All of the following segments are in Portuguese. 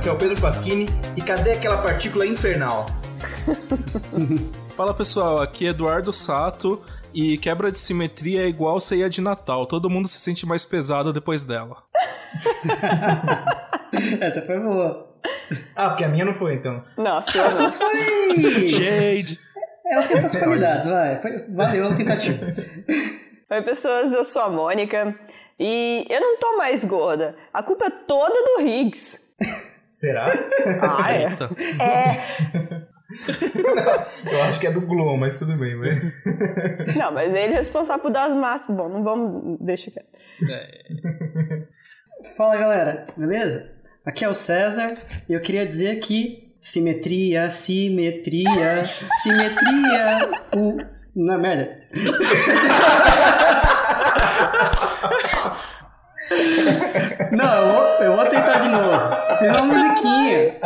Aqui é o Pedro Pasquini e cadê aquela partícula infernal? Fala pessoal, aqui é Eduardo Sato e quebra de simetria é igual ceia de Natal. Todo mundo se sente mais pesado depois dela. Essa foi boa. Ah, porque a minha não foi então. Não, a sua não. Foi! Shade! Ela tem suas qualidades, vai. Valeu a tentativa. Oi, pessoas, eu sou a Mônica e eu não tô mais gorda. A culpa é toda do Higgs. Será? Ah, é? Eita. É. Eu acho que é do Glow, mas tudo bem, mas... Não, mas ele é responsável por dar as massas. Bom, não vamos. Deixa quieto. Fala galera, beleza? Aqui é o César e eu queria dizer que simetria, simetria, simetria, o. Não é merda? Não, eu vou, eu vou tentar de novo. Fiz uma musiquinha.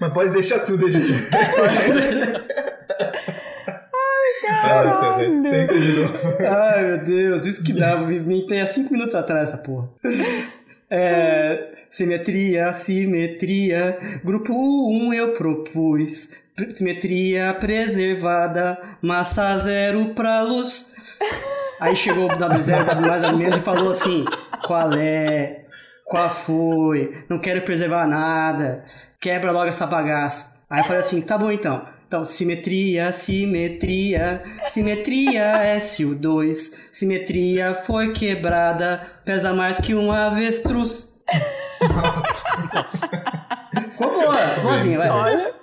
mas pode deixar tudo, a gente. Ai, caralho. Tenta de novo. Ai meu Deus, isso que dá. Me inventei há cinco minutos atrás essa porra. É, simetria, simetria. Grupo 1 eu propus. Simetria preservada. Massa zero pra luz. Aí chegou o W0, W mais ou menos e falou assim: qual é? Qual foi? Não quero preservar nada. Quebra logo essa bagaça. Aí eu falei assim: tá bom então. Então, simetria, simetria, simetria SU2. Simetria foi quebrada, pesa mais que um avestruz. Ficou boa, boazinha, vai. Olha,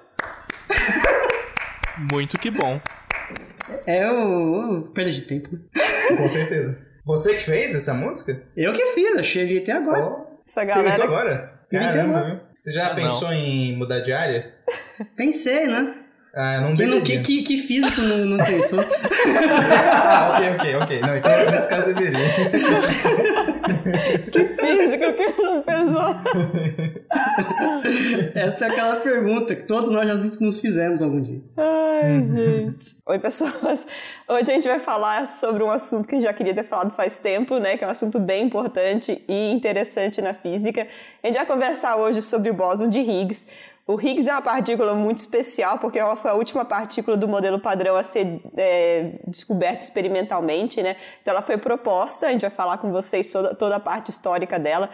Muito que bom. É o, o perda de tempo. né? Com certeza. Você que fez essa música? Eu que fiz, eu cheguei até agora. Oh, essa Você inventou galera. agora? Caramba, agora. viu? Você já Ah, pensou em mudar de área? Pensei, né? Ah, não Que, deveria. que, que, que físico não, não pensou? Ah, ok, ok, ok. Não, então nesse caso deveria. Que físico que não pensou. Essa é aquela pergunta que todos nós já nos fizemos algum dia. Ai, gente. Oi, pessoas. Hoje a gente vai falar sobre um assunto que a gente já queria ter falado faz tempo, né? Que é um assunto bem importante e interessante na física. A gente vai conversar hoje sobre o bóson de Higgs. O Higgs é uma partícula muito especial porque ela foi a última partícula do modelo padrão a ser é, descoberta experimentalmente, né? Então ela foi proposta, a gente vai falar com vocês toda, toda a parte histórica dela.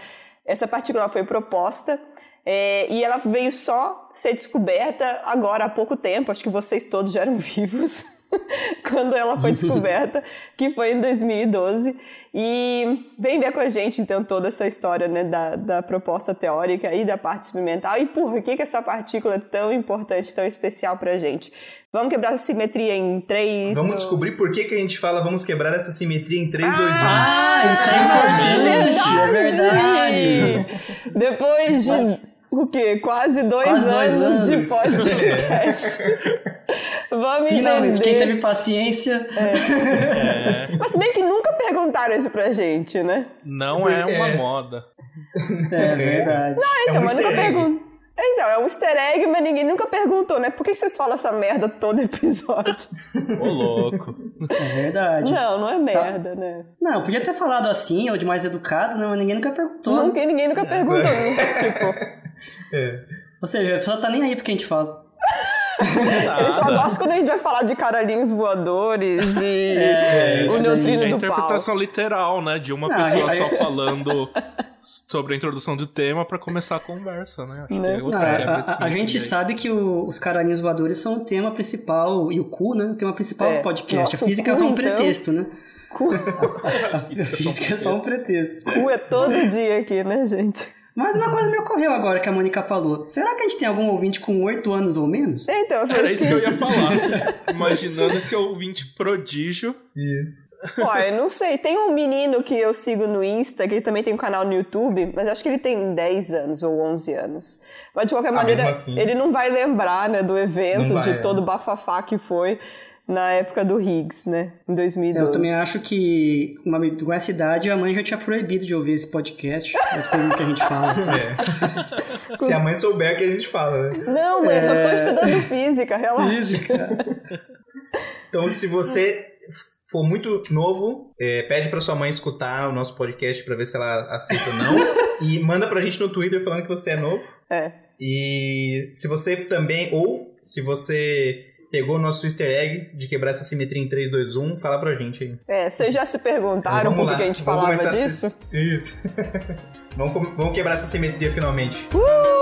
Essa partícula foi proposta é, e ela veio só ser descoberta agora há pouco tempo, acho que vocês todos já eram vivos quando ela foi descoberta, que foi em 2012. E vem ver com a gente então toda essa história né, da, da proposta teórica e da parte experimental e por que, que essa partícula é tão importante, tão especial pra gente. Vamos quebrar essa simetria em três. Vamos do- descobrir por que, que a gente fala vamos quebrar essa simetria em 3, 2, 1. Ah, isso é importante, é verdade. Depois de o quê? Quase dois, Quase dois anos, de anos. podcast. Vamos Finalmente, entender. quem teve paciência. Mas se bem que nunca perguntaram isso pra gente, né? Não é uma É. moda. É verdade. Então, um mas nunca perguntam. Então, é um easter egg, mas ninguém nunca perguntou, né? Por que vocês falam essa merda todo episódio? Ô, louco. É verdade. não, não é merda, né? Não, podia ter falado assim, ou de mais educado, não, mas ninguém nunca perguntou. né? Nunca, ninguém nunca perguntou. tipo, É. Ou seja a pessoa tá nem aí porque a gente fala. eu só gosto quando a gente vai falar de caralhinhos voadores e É, o neutrino É a do pau. interpretação literal, né? De uma Não, pessoa aí- só falando sobre a introdução do tema pra começar a conversa, né? Acho Né? que é Não, outra quebra a, a- a gente aí. sabe que o- os caranhos voadores são o tema principal, e o cu, né? O tema principal É. do podcast. Nossa, a física é cu, só um então. pretexto, né? Cu, A física é só um pretexto. cu é todo dia aqui, né, gente? Mas uma coisa me ocorreu agora que a Mônica falou. Será que a gente tem algum ouvinte com 8 anos ou menos? Então, foi Era isso que eu ia falar. Imaginando esse ouvinte prodígio. Isso. Ó, eu não sei. Tem um menino que eu sigo no Insta, que ele também tem um canal no YouTube, mas acho que ele tem 10 anos ou 11 anos. Mas de qualquer Ah, maneira, assim. ele não vai lembrar, né, do evento, vai, de todo é. o bafafá que foi na época do Higgs, né, em 2012. Eu também acho que uma, com essa idade a mãe já tinha proibido de ouvir esse podcast, as coisas que a gente fala. É. Se a mãe souber que a gente fala, né? Não, mãe, eu só tô É. estudando física, relaxa. Física. Então, se você for muito novo, é, pede pra sua mãe escutar o nosso podcast pra ver se ela aceita ou não. e manda pra gente no Twitter falando que você é novo. É. E se você também, ou se você pegou o nosso easter egg de quebrar essa simetria em 3, 2, 1, fala pra gente aí. É, vocês já se perguntaram por que a gente vamos falava disso? se- Isso. vamos, vamos quebrar essa simetria finalmente. Uh!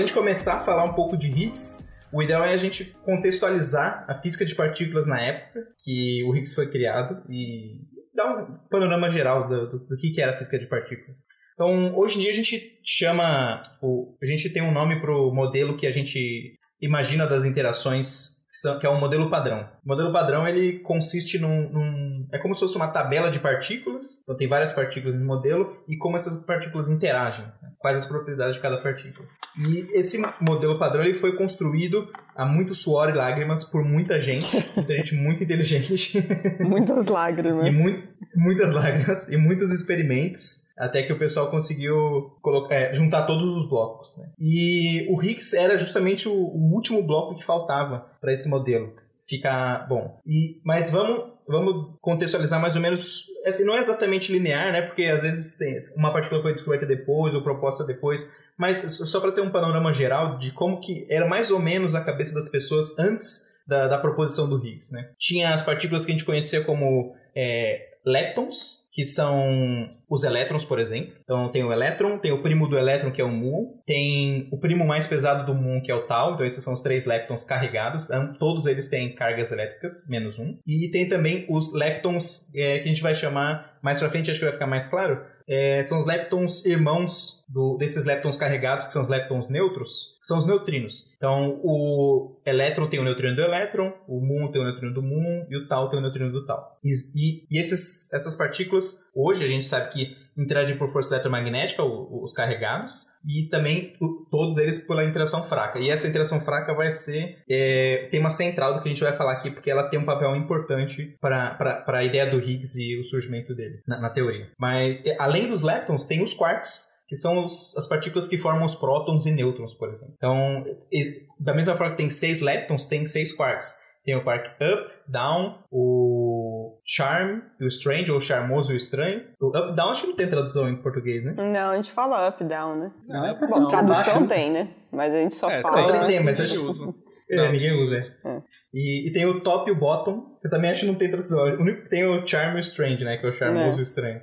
A gente começar a falar um pouco de Higgs, o ideal é a gente contextualizar a física de partículas na época que o Higgs foi criado e dar um panorama geral do, do, do que era a física de partículas. Então, hoje em dia a gente chama, a gente tem um nome para o modelo que a gente imagina das interações, que, são, que é um modelo padrão. O modelo padrão ele consiste num, num, é como se fosse uma tabela de partículas. Então tem várias partículas no modelo e como essas partículas interagem, né? quais as propriedades de cada partícula. E esse modelo padrão ele foi construído a muito suor e lágrimas por muita gente, muita gente muito inteligente. Muitas lágrimas. E mui- muitas lágrimas e muitos experimentos até que o pessoal conseguiu colocar, é, juntar todos os blocos. né? E o Higgs era justamente o, o último bloco que faltava para esse modelo ficar bom. E, mas vamos, vamos contextualizar mais ou menos. Assim, não é exatamente linear, né? Porque às vezes tem, uma partícula foi descoberta depois ou proposta depois. Mas só para ter um panorama geral de como que era mais ou menos a cabeça das pessoas antes da, da proposição do Higgs, né? Tinha as partículas que a gente conhecia como é, leptons, que são os elétrons, por exemplo. Então tem o elétron, tem o primo do elétron, que é o muon, tem o primo mais pesado do muon, que é o tau, então esses são os três leptons carregados, todos eles têm cargas elétricas, menos um. E tem também os leptons, é, que a gente vai chamar, mais pra frente acho que vai ficar mais claro, é, são os leptons irmãos do- desses leptons carregados, que são os leptons neutros, que são os neutrinos. Então, o elétron tem o neutrino do elétron, o muon tem o neutrino do muon e o tau tem o neutrino do tau. E, e- e esses, essas partículas, hoje a gente sabe que interagem por força eletromagnética, os carregados, e também todos eles pela interação fraca. E essa interação fraca vai ser é, tema central do que a gente vai falar aqui, porque ela tem um papel importante para a ideia do Higgs e o surgimento dele, na, na teoria. Mas, é, além dos leptons, tem os quarks, que são os- as partículas que formam os prótons e nêutrons, por exemplo. Então, da mesma forma que tem seis leptons, tem seis quarks. Tem o quark up, down, o charm e o strange, ou charmoso e o estranho. O up, down acho que não tem tradução em português, né? Não, a gente fala up, down, né? Não, é Bom, não, tradução baixo. tem, né? Mas a gente só É, fala. tem, tem, mas ninguém acho- usa. É, Não, ninguém usa. É. E, e tem o top e o bottom, que eu também acho que não tem tradução. O único que tem é o charm e o strange, né? Que é o charmoso É. e o estranho.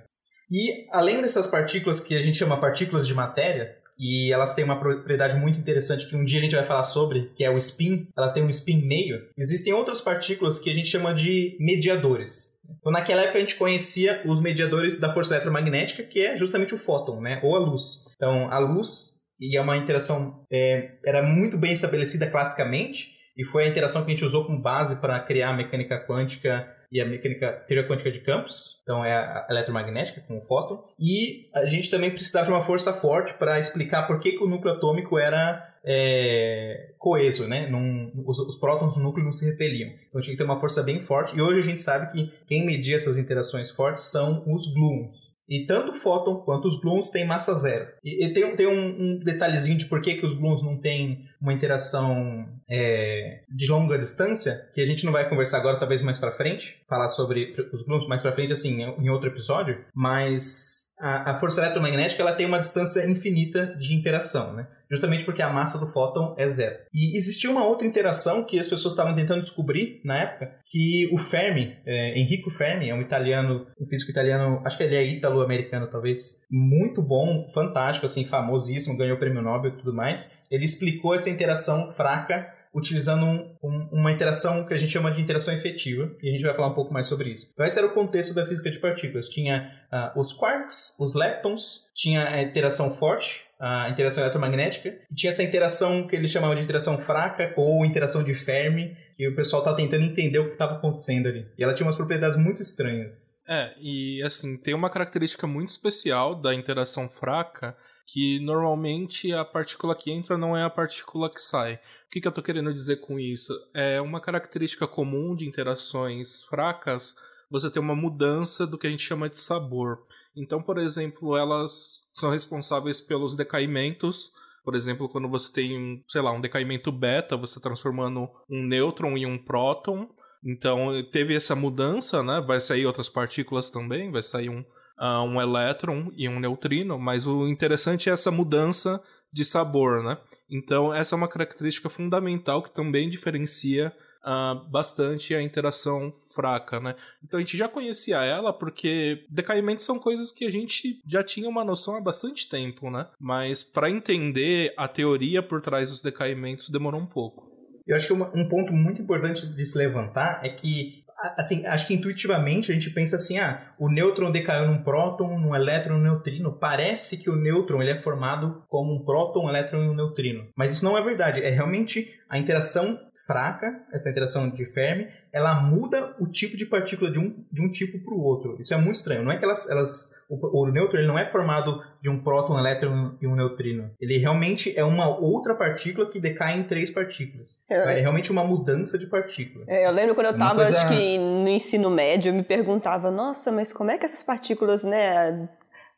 E além dessas partículas que a gente chama partículas de matéria, e elas têm uma propriedade muito interessante que um dia a gente vai falar sobre, que é o spin, elas têm um spin meio, existem outras partículas que a gente chama de mediadores. Então naquela época a gente conhecia os mediadores da força eletromagnética, que é justamente o fóton, né? Ou a luz. Então a luz, e é uma interação, é, era muito bem estabelecida classicamente, e foi a interação que a gente usou como base para criar a mecânica quântica e a mecânica teoria quântica de campos, então é a eletromagnética com o fóton, e a gente também precisava de uma força forte para explicar por que, que o núcleo atômico era é, coeso, né? Num- os, os prótons no núcleo não se repeliam. Então tinha que ter uma força bem forte, e hoje a gente sabe que quem media essas interações fortes são os gluons. E tanto o fóton quanto os gluons têm massa zero. E, e tem, um- tem um, um detalhezinho de por que, que os gluons não têm uma interação é, de longa distância, que a gente não vai conversar agora, talvez mais pra frente, falar sobre os gluons mais pra frente, assim, em outro episódio, mas a, a força eletromagnética ela tem uma distância infinita de interação, né? Justamente porque a massa do fóton é zero. E existia uma outra interação que as pessoas estavam tentando descobrir na época, que o Fermi, é, Enrico Fermi, é um italiano, um físico italiano, acho que ele é ítalo-americano talvez, muito bom, fantástico, assim, famosíssimo, ganhou o prêmio Nobel e tudo mais. Ele explicou essa interação fraca utilizando um, um, uma interação que a gente chama de interação efetiva, e a gente vai falar um pouco mais sobre isso. Então, esse era o contexto da física de partículas. Tinha uh, os quarks, os leptons, tinha a interação forte, a interação eletromagnética, e tinha essa interação que eles chamavam de interação fraca ou interação de Fermi, que o pessoal tá tentando entender o que estava acontecendo ali. E ela tinha umas propriedades muito estranhas. É, e assim, tem uma característica muito especial da interação fraca, que normalmente a partícula que entra não é a partícula que sai. O que, que eu estou querendo dizer com isso? É uma característica comum de interações fracas você ter uma mudança do que a gente chama de sabor. Então, por exemplo, elas são responsáveis pelos decaimentos. Por exemplo, quando você tem, sei lá, um decaimento beta, você transformando um nêutron em um próton. Então, teve essa mudança, né? Vai sair outras partículas também, vai sair um, uh, um elétron e um neutrino, mas o interessante é essa mudança de sabor, né? Então, essa é uma característica fundamental que também diferencia uh, bastante a interação fraca, né? Então a gente já conhecia ela porque decaimentos são coisas que a gente já tinha uma noção há bastante tempo, né? Mas para entender a teoria por trás dos decaimentos demorou um pouco. Eu acho que um ponto muito importante de se levantar é que assim, acho que intuitivamente a gente pensa assim, ah, o nêutron decaiu num próton, num elétron, num neutrino. Parece que o nêutron ele é formado como um próton, um elétron e um neutrino. Mas isso não é verdade. É realmente a interação fraca, essa interação de Fermi, ela muda o tipo de partícula de um, de um tipo para o outro. Isso é muito estranho. Não é que elas, elas o, o nêutron ele não é formado de um próton, um elétron e um neutrino. Ele realmente é uma outra partícula que decai em três partículas. É, é realmente uma mudança de partícula. É, eu lembro quando eu estava, coisa... acho que no ensino médio, eu me perguntava, nossa, mas como é que essas partículas, né,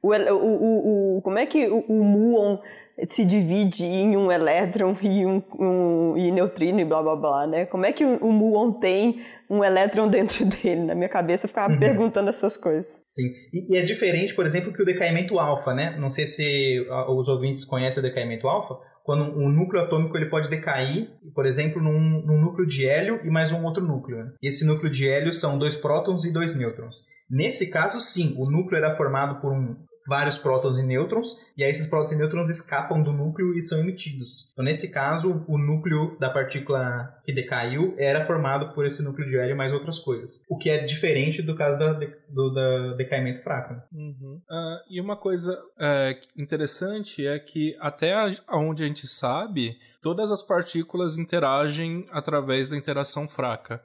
o, o, o, o como é que o, o muon se divide em um elétron e um, um e neutrino e blá blá blá, né? Como é que o, o muon tem um elétron dentro dele? Na minha cabeça eu ficava uhum. perguntando essas coisas. Sim, e, e, é diferente, por exemplo, que o decaimento alfa, né? Não sei se os ouvintes conhecem o decaimento alfa, quando um núcleo atômico ele pode decair, por exemplo, num, num núcleo de hélio e mais um outro núcleo. Né? E esse núcleo de hélio são dois prótons e dois nêutrons. Nesse caso, sim, o núcleo era formado por um, vários prótons e nêutrons, e aí esses prótons e nêutrons escapam do núcleo e são emitidos. Então, nesse caso, o núcleo da partícula que decaiu era formado por esse núcleo de hélio mais outras coisas. O que é diferente do caso da, do da decaimento fraco. Uhum. Uh, e uma coisa uh, interessante é que até onde a gente sabe, todas as partículas interagem através da interação fraca.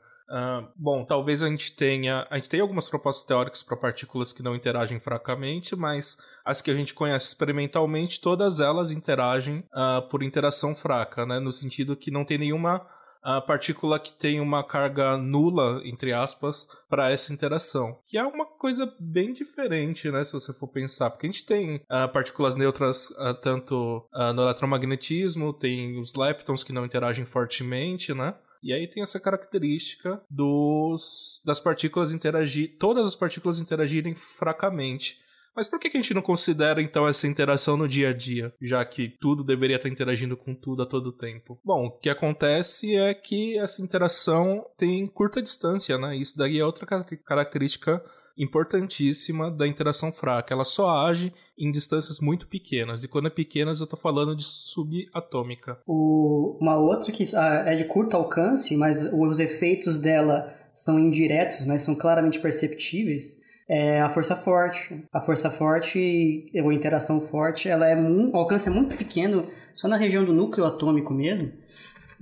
Bom, talvez a gente tenha. A gente tem algumas propostas teóricas para partículas que não interagem fracamente, mas as que a gente conhece experimentalmente, todas elas interagem uh, por interação fraca, né? No sentido que não tem nenhuma a partícula que tem uma carga nula, entre aspas, para essa interação. Que é uma coisa bem diferente, né, se você for pensar. Porque a gente tem uh, partículas neutras uh, tanto uh, no eletromagnetismo, tem os leptons que não interagem fortemente, né? E aí tem essa característica dos das partículas interagir, todas as partículas interagirem fracamente. Mas por que, a gente não considera então essa interação no dia a dia, já que tudo deveria estar interagindo com tudo a todo tempo? Bom, o que acontece é que essa interação tem curta distância, né? Isso daí é outra característica importantíssima da interação fraca. Ela só age em distâncias muito pequenas. E quando é pequenas, eu estou falando de subatômica. O, uma outra que ah, é de curto alcance, mas os efeitos dela são indiretos, mas são claramente perceptíveis, é a força forte. A força forte, ou interação forte, ela é o alcance é muito pequeno, só na região do núcleo atômico mesmo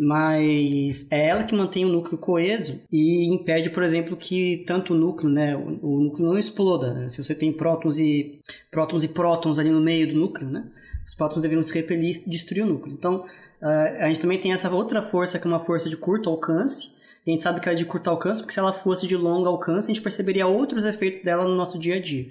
mas é ela que mantém o núcleo coeso e impede, por exemplo, que tanto o núcleo, né, o, o núcleo não exploda. Né? Se você tem prótons e prótons e prótons ali no meio do núcleo, né, os prótons deveriam se repelir e destruir o núcleo. Então, uh, a gente também tem essa outra força que é uma força de curto alcance. E a gente sabe que ela é de curto alcance porque se ela fosse de longo alcance, a gente perceberia outros efeitos dela no nosso dia a dia.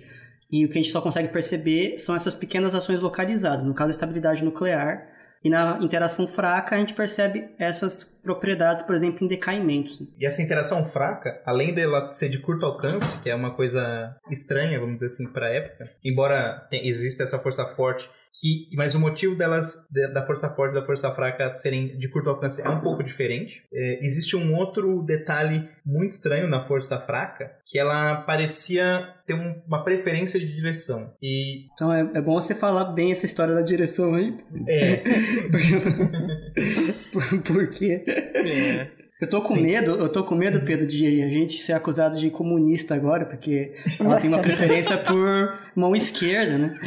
E o que a gente só consegue perceber são essas pequenas ações localizadas, no caso a estabilidade nuclear, e na interação fraca, a gente percebe essas propriedades, por exemplo, em decaimentos. E essa interação fraca, além dela ser de curto alcance, que é uma coisa estranha, vamos dizer assim, para a época, embora exista essa força forte que, mas o motivo delas, da força forte e da força fraca serem de curto alcance é um pouco diferente. É, existe um outro detalhe muito estranho na força fraca, que ela parecia ter um, uma preferência de direção. E... Então é, é bom você falar bem essa história da direção aí. É. Por, por quê? É. Eu tô com Sim. medo, eu tô com medo, Pedro, de a gente ser acusado de comunista agora, porque ela tem uma preferência por mão esquerda, né?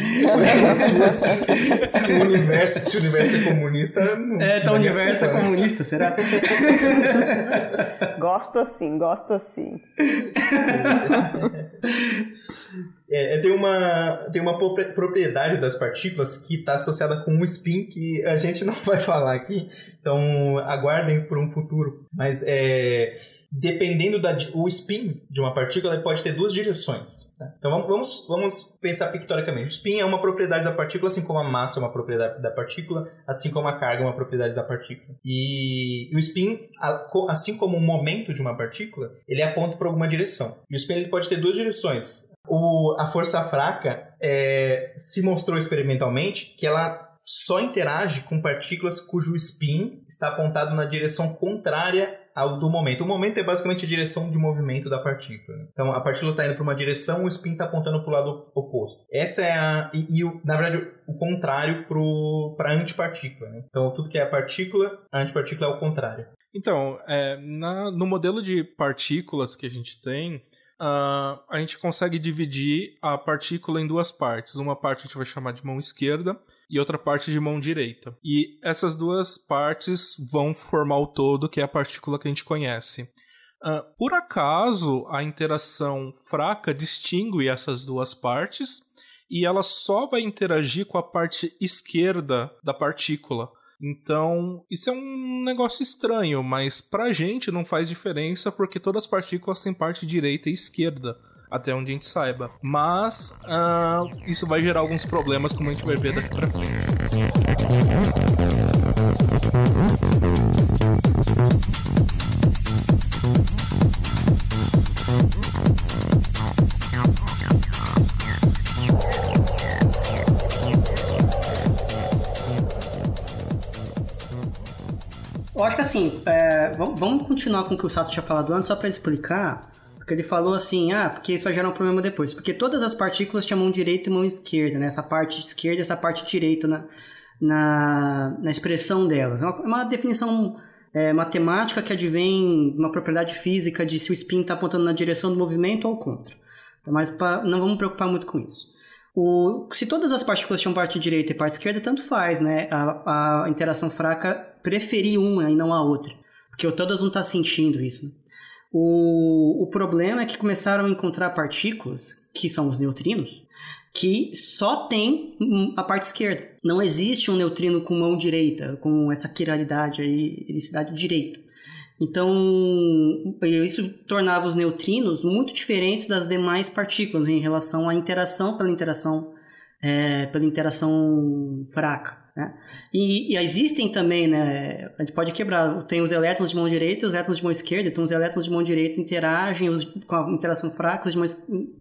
se, se, o universo, se o universo é comunista. Não, é, então o universo é comunista, será? gosto assim, gosto assim. É, é, tem, uma, tem uma propriedade das partículas que está associada com um spin que a gente não vai falar aqui, então aguardem por um futuro. Mas é, dependendo da o spin de uma partícula, pode ter duas direções. Então vamos, vamos, pensar pictoricamente. O spin é uma propriedade da partícula, assim como a massa é uma propriedade da partícula, assim como a carga é uma propriedade da partícula. E, e o spin, assim como o momento de uma partícula, ele aponta para alguma direção. E o spin ele pode ter duas direções. O, a força fraca é, se mostrou experimentalmente que ela só interage com partículas cujo spin está apontado na direção contrária ao do momento. O momento é basicamente a direção de movimento da partícula. Né? Então a partícula está indo para uma direção, o spin está apontando para o lado oposto. Essa é a. E, e na verdade, o contrário para a antipartícula. Né? Então tudo que é a partícula, a antipartícula é o contrário. Então, é, na, no modelo de partículas que a gente tem, uh, a gente consegue dividir a partícula em duas partes. Uma parte a gente vai chamar de mão esquerda e outra parte de mão direita. E essas duas partes vão formar o todo, que é a partícula que a gente conhece. Uh, por acaso, a interação fraca distingue essas duas partes e ela só vai interagir com a parte esquerda da partícula. Então, isso é um negócio estranho, mas pra gente não faz diferença porque todas as partículas têm parte direita e esquerda até onde a gente saiba. Mas uh, isso vai gerar alguns problemas, como a gente vai ver daqui pra frente. Eu acho que assim, é, vamos continuar com o que o Sato tinha falado antes, só para explicar. Porque ele falou assim, ah, porque isso vai gerar um problema depois. Porque todas as partículas tinham mão direita e mão esquerda, né? Essa parte esquerda e essa parte direita na, na, na expressão delas. É uma, é uma definição é, matemática que advém de uma propriedade física de se o spin está apontando na direção do movimento ou contra. Então, mas pra, não vamos preocupar muito com isso. O, se todas as partículas tinham parte direita e parte esquerda, tanto faz, né? A, a interação fraca preferir uma e não a outra. Porque todas não estão tá sentindo isso. O, o problema é que começaram a encontrar partículas, que são os neutrinos, que só tem a parte esquerda. Não existe um neutrino com mão direita, com essa quiralidade aí, helicidade direita. Então, isso tornava os neutrinos muito diferentes das demais partículas em relação à interação pela interação, é, pela interação fraca. Né? E, e, existem também, né, a gente pode quebrar, tem os elétrons de mão direita e os elétrons de mão esquerda, então os elétrons de mão direita interagem os, com a interação fraca, os de mão,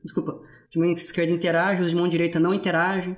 desculpa, de mão esquerda interagem, os de mão direita não interagem.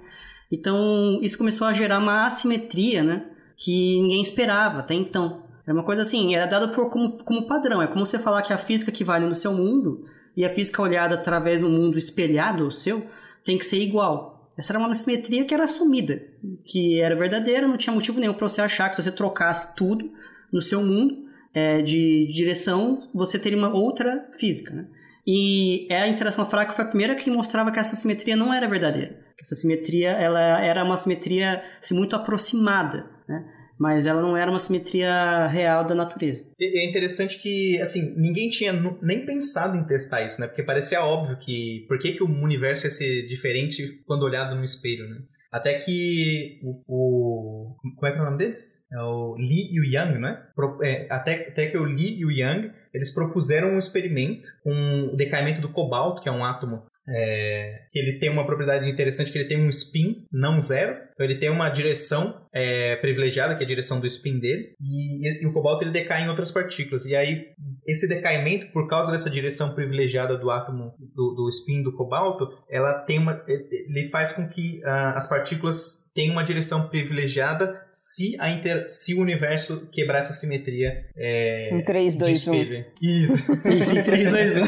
Então, isso começou a gerar uma assimetria, né, que ninguém esperava até então. Era uma coisa assim, era dado por, como, como padrão. É como você falar que a física que vale no seu mundo e a física olhada através do mundo espelhado ao seu tem que ser igual. Essa era uma simetria que era assumida, que era verdadeira, não tinha motivo nenhum para você achar que se você trocasse tudo no seu mundo é, de, direção, você teria uma outra física. Né? E a interação fraca foi a primeira que mostrava que essa simetria não era verdadeira. Essa simetria ela era uma simetria assim, muito aproximada. Né? Mas ela não era uma simetria real da natureza. É interessante que, assim, ninguém tinha nem pensado em testar isso, né? Porque parecia óbvio que por que, que o universo ia ser diferente quando olhado no espelho, né? Até que o, o, Como é que é o nome desse? É o Li e o Yang, né? É, até, até que o Li e o Yang eles propuseram um experimento com o decaimento do cobalto, que é um átomo é, que ele tem uma propriedade interessante que ele tem um spin não zero, então ele tem uma direção é, privilegiada, que é a direção do spin dele, e, e, o cobalto ele decai em outras partículas. E aí, esse decaimento, por causa dessa direção privilegiada do átomo, do, do spin do cobalto, ela tem uma, ele faz com que uh, as partículas tenham uma direção privilegiada se, a inter... se o universo quebrar essa simetria. É, em 3, 2, 1. Isso. Isso, em 3, 2, 1.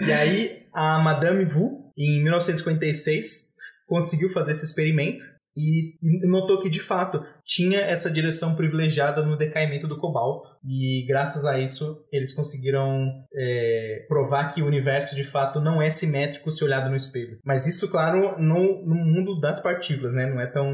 E aí, a Madame Vu, em 1956, conseguiu fazer esse experimento e notou que, de fato, tinha essa direção privilegiada no decaimento do cobalto. E graças a isso, eles conseguiram é, provar que o universo de fato não é simétrico se olhado no espelho. Mas isso, claro, no, no mundo das partículas, né? Não é tão,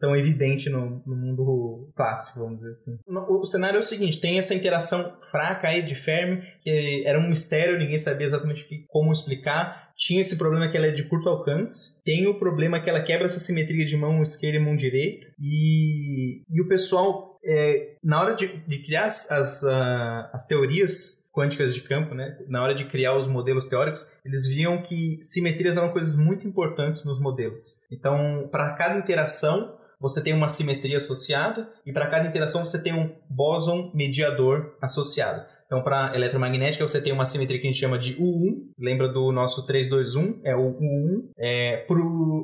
tão evidente no, no mundo clássico, vamos dizer assim. O, o, cenário é o seguinte: tem essa interação fraca aí de Fermi, que era um mistério, ninguém sabia exatamente como explicar tinha esse problema que ela é de curto alcance, tem o problema que ela quebra essa simetria de mão esquerda e mão direita, e, e o pessoal, é, na hora de, de criar as, as, uh, as teorias quânticas de campo, né? Na hora de criar os modelos teóricos, eles viam que simetrias eram coisas muito importantes nos modelos. Então, para cada interação, você tem uma simetria associada e para cada interação você tem um bóson mediador associado. Então, para eletromagnética, você tem uma simetria que a gente chama de U1, lembra do nosso 321, é o U1. É,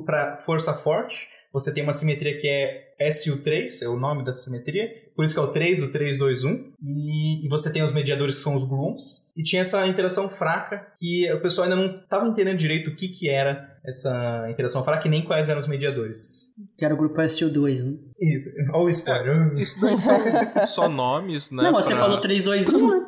para força forte, você tem uma simetria que é SU3, é o nome da simetria, por isso que é o 3, o 3, 2, 1. E, e você tem os mediadores que são os gluons. E tinha essa interação fraca que o pessoal ainda não estava entendendo direito o que, que era essa interação fraca e nem quais eram os mediadores. Que era o grupo SU2, né? Isso, olha o spoiler. É, isso daí são só nomes, né? Não, você pra... falou 3, 2, 1, né?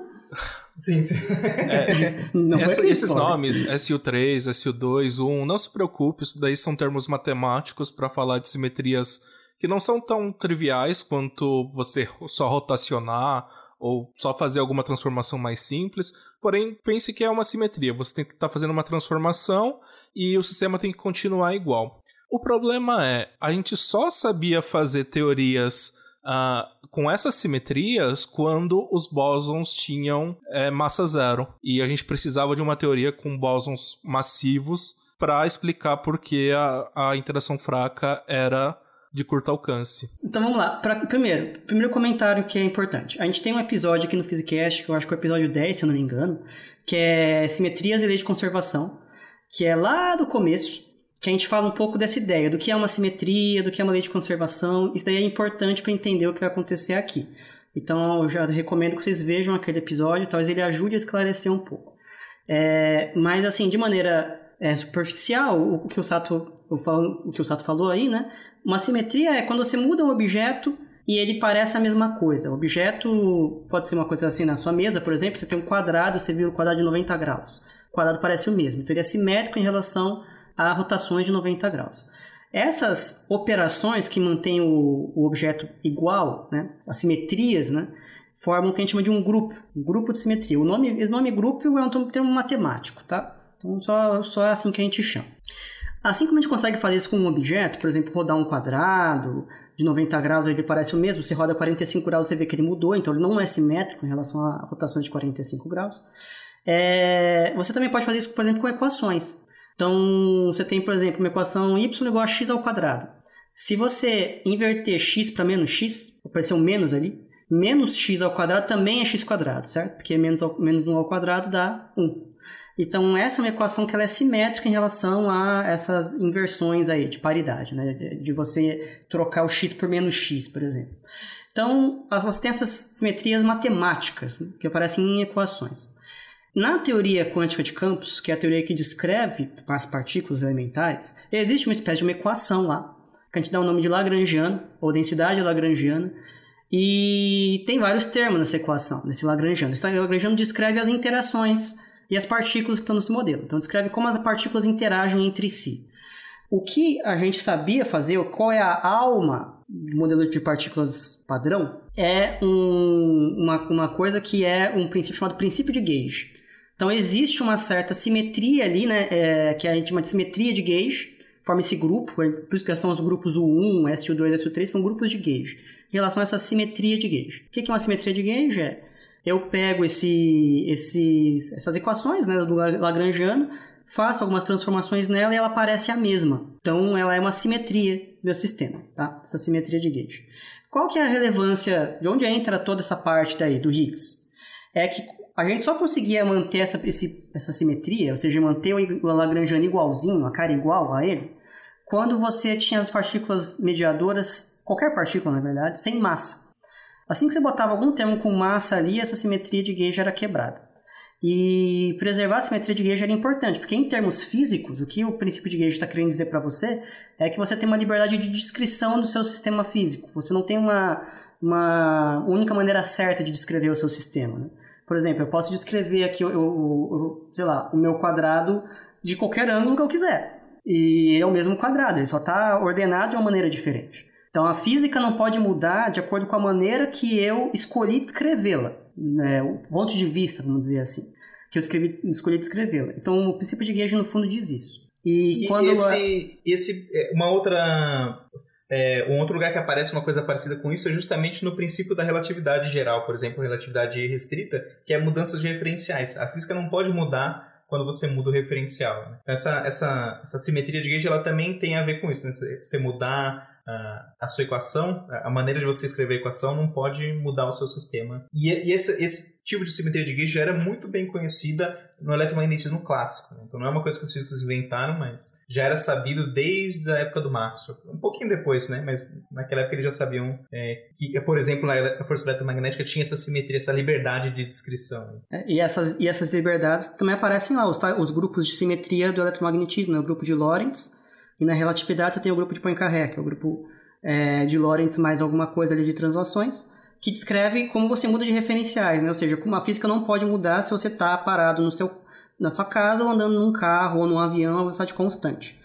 Sim, sim. É, essa, esses nomes, SU3, SU2, 1, não se preocupe, isso daí são termos matemáticos para falar de simetrias que não são tão triviais quanto você só rotacionar ou só fazer alguma transformação mais simples. Porém, pense que é uma simetria. Você tem que estar tá fazendo uma transformação e o sistema tem que continuar igual. O problema é, a gente só sabia fazer teorias uh, com essas simetrias quando os bósons tinham é, massa zero. E a gente precisava de uma teoria com bósons massivos para explicar por que a, a interação fraca era de curto alcance. Então vamos lá. Pra, primeiro, primeiro comentário que é importante. A gente tem um episódio aqui no Physicast, que eu acho que é o episódio 10, se eu não me engano, que é Simetrias e Lei de Conservação, que é lá do começo, que a gente fala um pouco dessa ideia do que é uma simetria, do que é uma lei de conservação. Isso daí é importante para entender o que vai acontecer aqui. Então eu já recomendo que vocês vejam aquele episódio, talvez ele ajude a esclarecer um pouco. É, mas assim, de maneira é, superficial, o que o Sato o, o que o Sato falou aí, né? Uma simetria é quando você muda um objeto e ele parece a mesma coisa. O objeto pode ser uma coisa assim na sua mesa, por exemplo, você tem um quadrado, você vira um quadrado de 90 graus. O quadrado parece o mesmo, então ele é simétrico em relação a rotações de 90 graus. Essas operações que mantêm o, o objeto igual, né, as simetrias, né, formam o que a gente chama de um grupo, um grupo de simetria. O nome, o nome grupo é um termo matemático, tá? Então só, só é assim que a gente chama. Assim como a gente consegue fazer isso com um objeto, por exemplo, rodar um quadrado de 90 graus, ele parece o mesmo, você roda 45 graus, você vê que ele mudou, então ele não é simétrico em relação a rotações de 45 graus. É, você também pode fazer isso, por exemplo, com equações. Então, você tem, por exemplo, uma equação y igual a x ao quadrado. Se você inverter x para menos x, aparecer um menos ali, menos x ao quadrado também é x quadrado, certo? Porque menos, ao, menos 1 ao quadrado dá 1. Então, essa é uma equação que ela é simétrica em relação a essas inversões aí de paridade, né? De você trocar o x por menos x, por exemplo. Então, você tem essas simetrias matemáticas né? que aparecem em equações. Na teoria quântica de campos, que é a teoria que descreve as partículas elementares, existe uma espécie de uma equação lá, que a gente dá o nome de Lagrangiano, ou densidade Lagrangiana, e tem vários termos nessa equação, nesse Lagrangiano. Esse Lagrangiano descreve as interações e as partículas que estão nesse modelo. Então, descreve como as partículas interagem entre si. O que a gente sabia fazer, qual é a alma do modelo de partículas padrão, é um, uma, uma coisa que é um princípio chamado princípio de gauge. Então existe uma certa simetria ali, né? É, que a gente chama de simetria de gauge, forma esse grupo, é, por isso que são os grupos U1, SU2, SU3, são grupos de gauge, em relação a essa simetria de gauge. O que é uma simetria de gauge? É, eu pego esse, esses, essas equações né, do Lagrangiano, faço algumas transformações nela e ela parece a mesma. Então ela é uma simetria do meu sistema, tá? Essa simetria de gauge. Qual que é a relevância, de onde entra toda essa parte daí do Higgs? É que a gente só conseguia manter essa, esse, essa simetria, ou seja, manter o Lagrangiano igualzinho, a cara igual a ele, quando você tinha as partículas mediadoras, qualquer partícula na verdade, sem massa. Assim que você botava algum termo com massa ali, essa simetria de gauge era quebrada. E preservar a simetria de gauge era importante, porque em termos físicos, o que o princípio de gauge está querendo dizer para você é que você tem uma liberdade de descrição do seu sistema físico. Você não tem uma, uma única maneira certa de descrever o seu sistema. Né? Por exemplo, eu posso descrever aqui, o, sei lá, o meu quadrado de qualquer ângulo que eu quiser. E é o mesmo quadrado, ele só está ordenado de uma maneira diferente. Então a física não pode mudar de acordo com a maneira que eu escolhi descrevê-la né, o ponto de vista, vamos dizer assim, que eu escrevi, escolhi descrevê-la. Então, o princípio de Gage, no fundo, diz isso. E, e quando esse, esse, é, uma outra, é, um outro lugar que aparece uma coisa parecida com isso é justamente no princípio da relatividade geral, por exemplo, relatividade restrita, que é mudanças de referenciais. A física não pode mudar quando você muda o referencial. Né? Essa, essa, essa simetria de Gage ela também tem a ver com isso. Né? Você mudar a sua equação, a maneira de você escrever a equação não pode mudar o seu sistema. E, e esse, esse, tipo de simetria de gauge já era muito bem conhecida no eletromagnetismo clássico. Né? Então não é uma coisa que os físicos inventaram, mas já era sabido desde a época do Maxwell. Um pouquinho depois, né? Mas naquela época eles já sabiam é, que, por exemplo, a força eletromagnética tinha essa simetria, essa liberdade de descrição. É, e, essas, e essas liberdades também aparecem lá, os, os grupos de simetria do eletromagnetismo, né? o grupo de Lorentz, e na relatividade você tem o grupo de Poincaré, que é o grupo é, de Lorentz mais alguma coisa ali de translações, que descreve como você muda de referenciais, né? Ou seja, como a física não pode mudar se você está parado no seu, na sua casa ou andando num carro ou num avião a velocidade constante.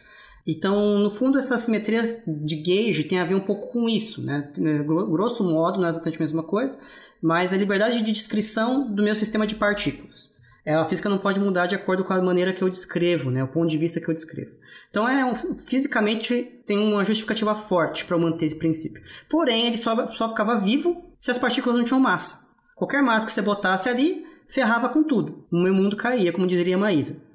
Então, no fundo, essas simetrias de gauge tem a ver um pouco com isso, né? Grosso modo, não é exatamente a mesma coisa, mas a liberdade de descrição do meu sistema de partículas. É, a física não pode mudar de acordo com a maneira que eu descrevo, né? O ponto de vista que eu descrevo. Então, é um, fisicamente tem uma justificativa forte para manter esse princípio. Porém, ele só, só ficava vivo se as partículas não tinham massa. Qualquer massa que você botasse ali, ferrava com tudo. O meu mundo caía, como diria Maísa.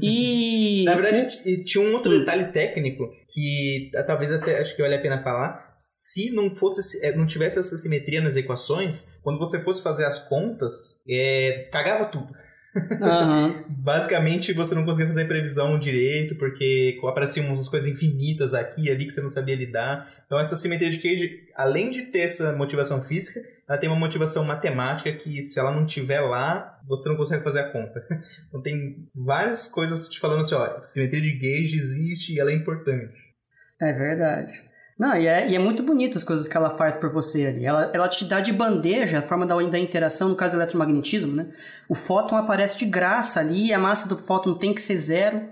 E. Na verdade, tinha um outro detalhe técnico que talvez até acho que vale a pena falar. Se não fosse, é, não tivesse essa simetria nas equações, quando você fosse fazer as contas, é, cagava tudo. Uhum. Basicamente, você não conseguia fazer previsão direito, porque apareciam umas coisas infinitas aqui e ali que você não sabia lidar. Então, essa simetria de Cage, além de ter essa motivação física, ela tem uma motivação matemática que, se ela não tiver lá, você não consegue fazer a conta. Então, tem várias coisas te falando assim: ó, simetria de Gauge existe e ela é importante. É verdade. Não, e é, e é, muito bonito as coisas que ela faz por você ali. Ela, ela te dá de bandeja a forma da, da interação, no caso do eletromagnetismo, né? O fóton aparece de graça ali, a massa do fóton tem que ser zero,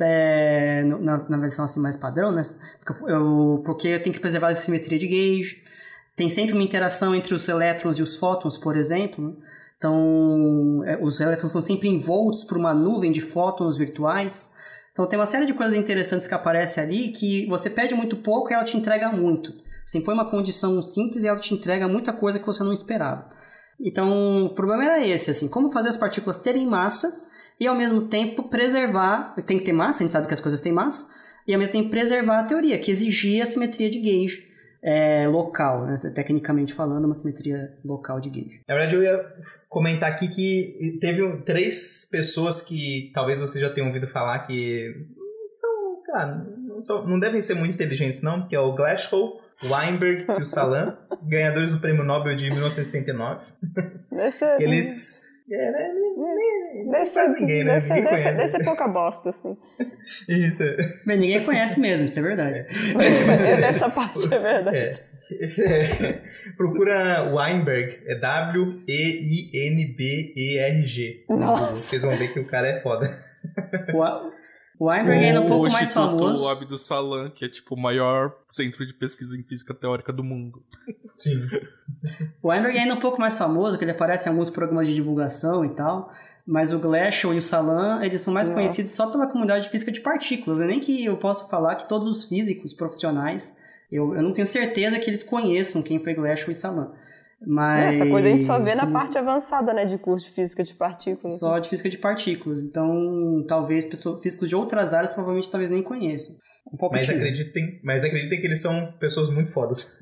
é, na, na, versão assim mais padrão, né? Porque, eu, porque tem que preservar a simetria de gauge. Tem sempre uma interação entre os elétrons e os fótons, por exemplo. Né? Então, é, os elétrons são sempre envoltos por uma nuvem de fótons virtuais. Então tem uma série de coisas interessantes que aparece ali que você pede muito pouco e ela te entrega muito. Você impõe uma condição simples e ela te entrega muita coisa que você não esperava. Então o problema era esse, assim, como fazer as partículas terem massa e ao mesmo tempo preservar, tem que ter massa, a gente sabe que as coisas têm massa, e ao mesmo tempo preservar a teoria, que exigia a simetria de gauge é, local, né? tecnicamente falando, uma simetria local de gauge. Na verdade, eu ia comentar aqui que teve três pessoas que talvez vocês já tenham ouvido falar que são, sei lá, não, são, não devem ser muito inteligentes não, que é o Glasgow, Weinberg e o Salam, ganhadores do Prêmio Nobel de 1979. Eles... É, né? Deve ser, ninguém, né? Deve, ninguém ser, deve, ser, pouca bosta, assim. Isso. Mas ninguém conhece mesmo, isso é verdade. É. Essa parte é verdade. É. É. Procura Weinberg, é W-E-I-N-B-E-R-G. Vocês vão ver que o cara é foda. O Weinberg é um pouco mais famoso. O Abdus Salam, que é tipo o maior centro de pesquisa em física teórica do mundo. Sim. O Weinberg é ainda um pouco mais famoso, que ele aparece em alguns programas de divulgação e tal. Mas o Glashow e o Salam, eles são mais Não. conhecidos só pela comunidade de física de partículas. É nem que eu possa falar que todos os físicos profissionais, eu, eu não tenho certeza que eles conheçam quem foi Glashow e Salam. Mas... Essa coisa a gente só vê na parte avançada, né, de curso de física de partículas. Só de física de partículas. Então, talvez pessoas, físicos de outras áreas provavelmente talvez nem conheçam. Um mas acreditem, mas acreditem que eles são pessoas muito fodas.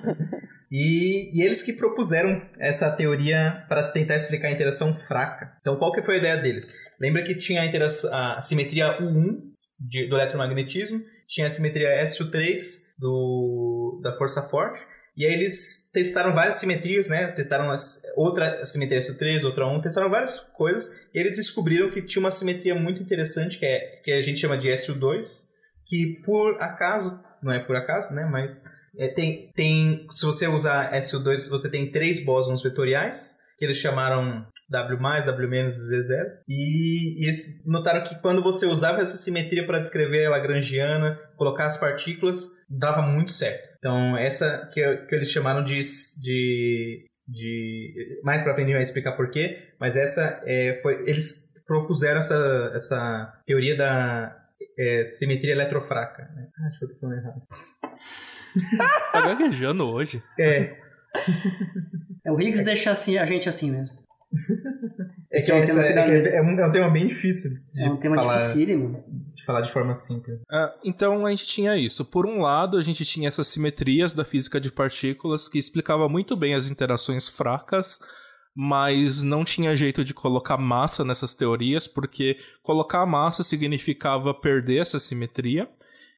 e, e, eles que propuseram essa teoria para tentar explicar a interação fraca. Então, qual que foi a ideia deles? Lembra que tinha a, a simetria U1 de, do eletromagnetismo, tinha a simetria SU3 do, da força forte, E aí eles testaram várias simetrias, né? Testaram as, outra simetria S3, outra 1, testaram várias coisas e eles descobriram que tinha uma simetria muito interessante que, é, que a gente chama de SU2, que por acaso, não é por acaso, né? Mas é, tem, tem, se você usar SU2, você tem três bósons vetoriais, que eles chamaram W+, W-, Z0. E, e eles notaram que quando você usava essa simetria para descrever a lagrangiana, colocar as partículas, dava muito certo. Então, essa que, que eles chamaram de, de, de mais para frente vai explicar porquê, mas essa é, foi eles propuseram essa, essa teoria da é, simetria eletrofraca. Né? Ah, acho que eu tô falando errado. Você tá gaguejando hoje. É. É, o Higgs deixa assim, a gente assim mesmo. É que, é, essa, é, que é, um, é, um, tema bem difícil de é um tema falar, dificílimo. de falar de forma simples. Uh, então a gente tinha isso. Por um lado, a gente tinha essas simetrias da física de partículas que explicava muito bem as interações fracas, mas não tinha jeito de colocar massa nessas teorias, porque colocar massa significava perder essa simetria.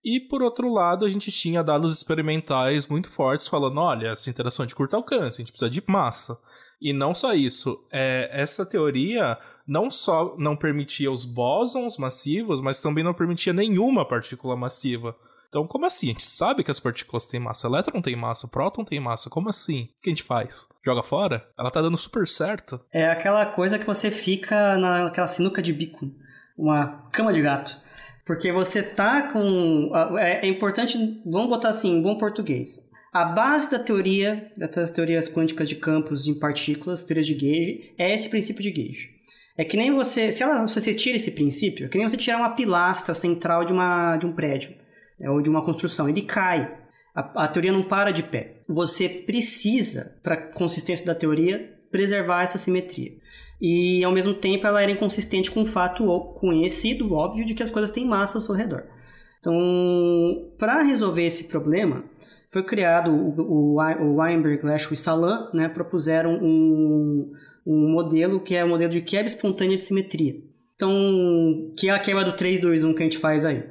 E por outro lado, a gente tinha dados experimentais muito fortes falando: olha, essa interação de curto alcance, a gente precisa de massa. E não só isso, é, essa teoria não só não permitia os bósons massivos, mas também não permitia nenhuma partícula massiva. Então, como assim? A gente sabe que as partículas têm massa, elétron tem massa, próton tem massa. Como assim? O que a gente faz? Joga fora? Ela tá dando super certo. É aquela coisa que você fica naquela sinuca de bico, uma cama de gato. Porque você tá com. É, é importante, vamos botar assim, em bom português. A base da teoria, das teorias quânticas de campos em partículas, teorias de gauge, é esse princípio de gauge. É que nem você, se, ela, se você tira esse princípio, é que nem você tirar uma pilastra central de, uma, de um prédio, né, ou de uma construção, ele cai. A, a teoria não para de pé. Você precisa, para a consistência da teoria, preservar essa simetria. E, ao mesmo tempo, ela era inconsistente com o fato conhecido, óbvio, de que as coisas têm massa ao seu redor. Então, para resolver esse problema, foi criado o, o, o Weinberg, Lashwell e Salan, né, propuseram um, um modelo que é o um modelo de quebra espontânea de simetria. Então, que é a quebra do 3, 2, 1 que a gente faz aí.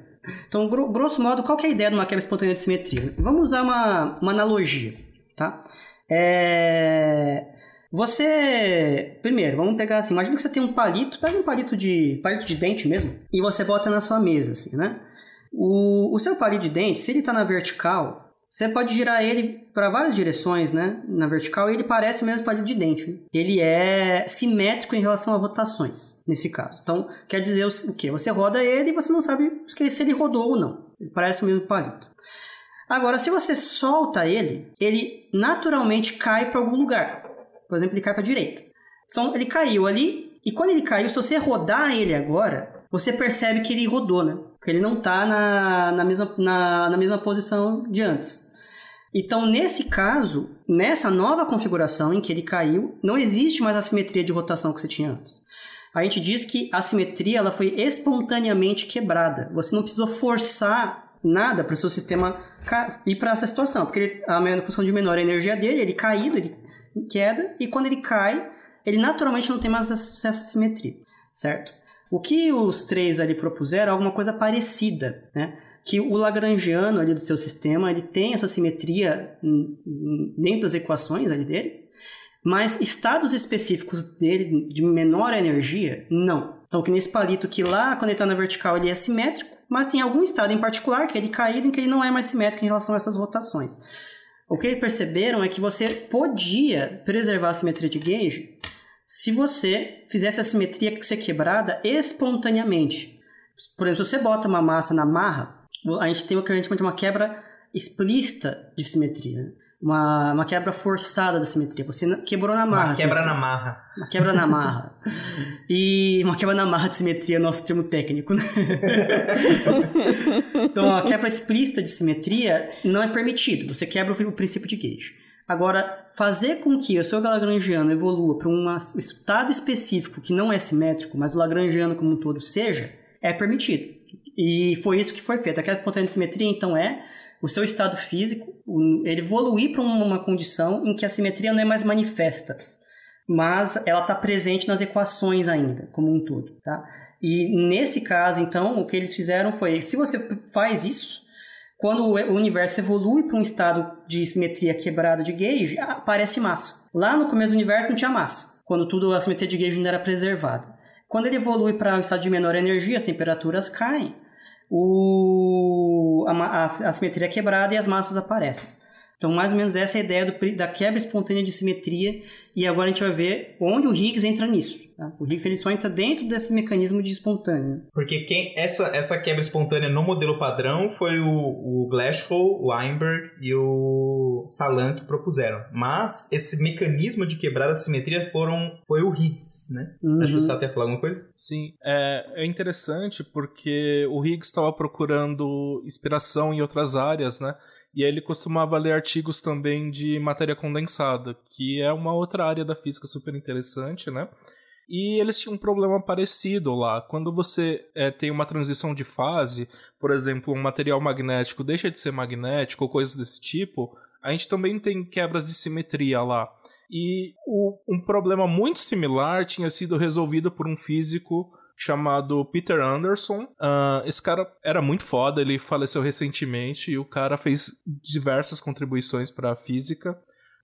Então, grosso modo, qual é a ideia de uma quebra espontânea de simetria? Vamos usar uma, uma analogia, tá? É... Você, primeiro, vamos pegar assim, imagina que você tem um palito, pega um palito de palito de dente mesmo, e você bota na sua mesa, assim, né? O, o seu palito de dente, se ele está na vertical, você pode girar ele para várias direções, né? Na vertical, e ele parece mesmo palito de dente. Né? Ele é simétrico em relação a rotações, nesse caso. Então, quer dizer o quê? Você roda ele e você não sabe se ele rodou ou não. Ele parece o mesmo palito. Agora, se você solta ele, ele naturalmente cai para algum lugar. Por exemplo, ele cai para a direita. Então, ele caiu ali, e quando ele caiu, se você rodar ele agora, você percebe que ele rodou, né? Porque ele não está na, na, mesma, na, na mesma posição de antes. Então, nesse caso, nessa nova configuração em que ele caiu, não existe mais a simetria de rotação que você tinha antes. A gente diz que a simetria ela foi espontaneamente quebrada. Você não precisou forçar nada para o seu sistema ir para essa situação, porque ele, a posição de menor energia dele, ele caído, ele queda, e quando ele cai, ele naturalmente não tem mais essa simetria, certo? O que os três ali propuseram é alguma coisa parecida, né? Que o Lagrangiano ali do seu sistema, ele tem essa simetria dentro das equações ali dele, mas estados específicos dele de menor energia, não. Então, que nesse palito que lá, quando ele está na vertical, ele é simétrico, mas tem algum estado em particular que ele caído em que ele não é mais simétrico em relação a essas rotações. O que eles perceberam é que você podia preservar a simetria de gauge se você fizesse a simetria ser quebrada espontaneamente. Por exemplo, se você bota uma massa na marra, a gente tem o que a gente chama de uma quebra explícita de simetria. Né? Uma, uma quebra forçada da simetria. Você quebrou na marra. Uma quebra na marra. Uma quebra na marra. e uma quebra na marra de simetria é nosso termo técnico. Né? então, a quebra explícita de simetria não é permitido. Você quebra o princípio de gauge. Agora, fazer com que o seu lagrangiano evolua para um estado específico que não é simétrico, mas o lagrangiano como um todo seja, é permitido. E foi isso que foi feito. Aquela espontânea simetria, então, é o seu estado físico, ele evoluir para uma condição em que a simetria não é mais manifesta, mas ela está presente nas equações ainda, como um todo, tá? E nesse caso, então, o que eles fizeram foi, se você faz isso, Quando o universo evolui para um estado de simetria quebrada de gauge, aparece massa. Lá no começo do universo não tinha massa, quando tudo a simetria de gauge ainda era preservada. Quando ele evolui para um estado de menor energia, as temperaturas caem, o, a, a, a simetria é quebrada e as massas aparecem. Então, mais ou menos essa é a ideia do, da quebra espontânea de simetria, e agora a gente vai ver onde o Higgs entra nisso. Tá? O Higgs ele só entra dentro desse mecanismo de espontânea. Porque quem essa, essa quebra espontânea no modelo padrão foi o, o Glasgow, o Einberg e o Salan que propuseram. Mas esse mecanismo de quebrar a simetria foram, foi o Higgs, né? Uhum. Acho que Sá ia falar alguma coisa? Sim, é, é interessante porque o Higgs estava procurando inspiração em outras áreas, né? E ele costumava ler artigos também de matéria condensada, que é uma outra área da física super interessante, né? E eles tinham um problema parecido lá. Quando você é, tem uma transição de fase, por exemplo, um material magnético deixa de ser magnético ou coisas desse tipo, a gente também tem quebras de simetria lá. E o, um problema muito similar tinha sido resolvido por um físico chamado Peter Anderson. Uh, esse cara era muito foda, ele faleceu recentemente e o cara fez diversas contribuições para a física.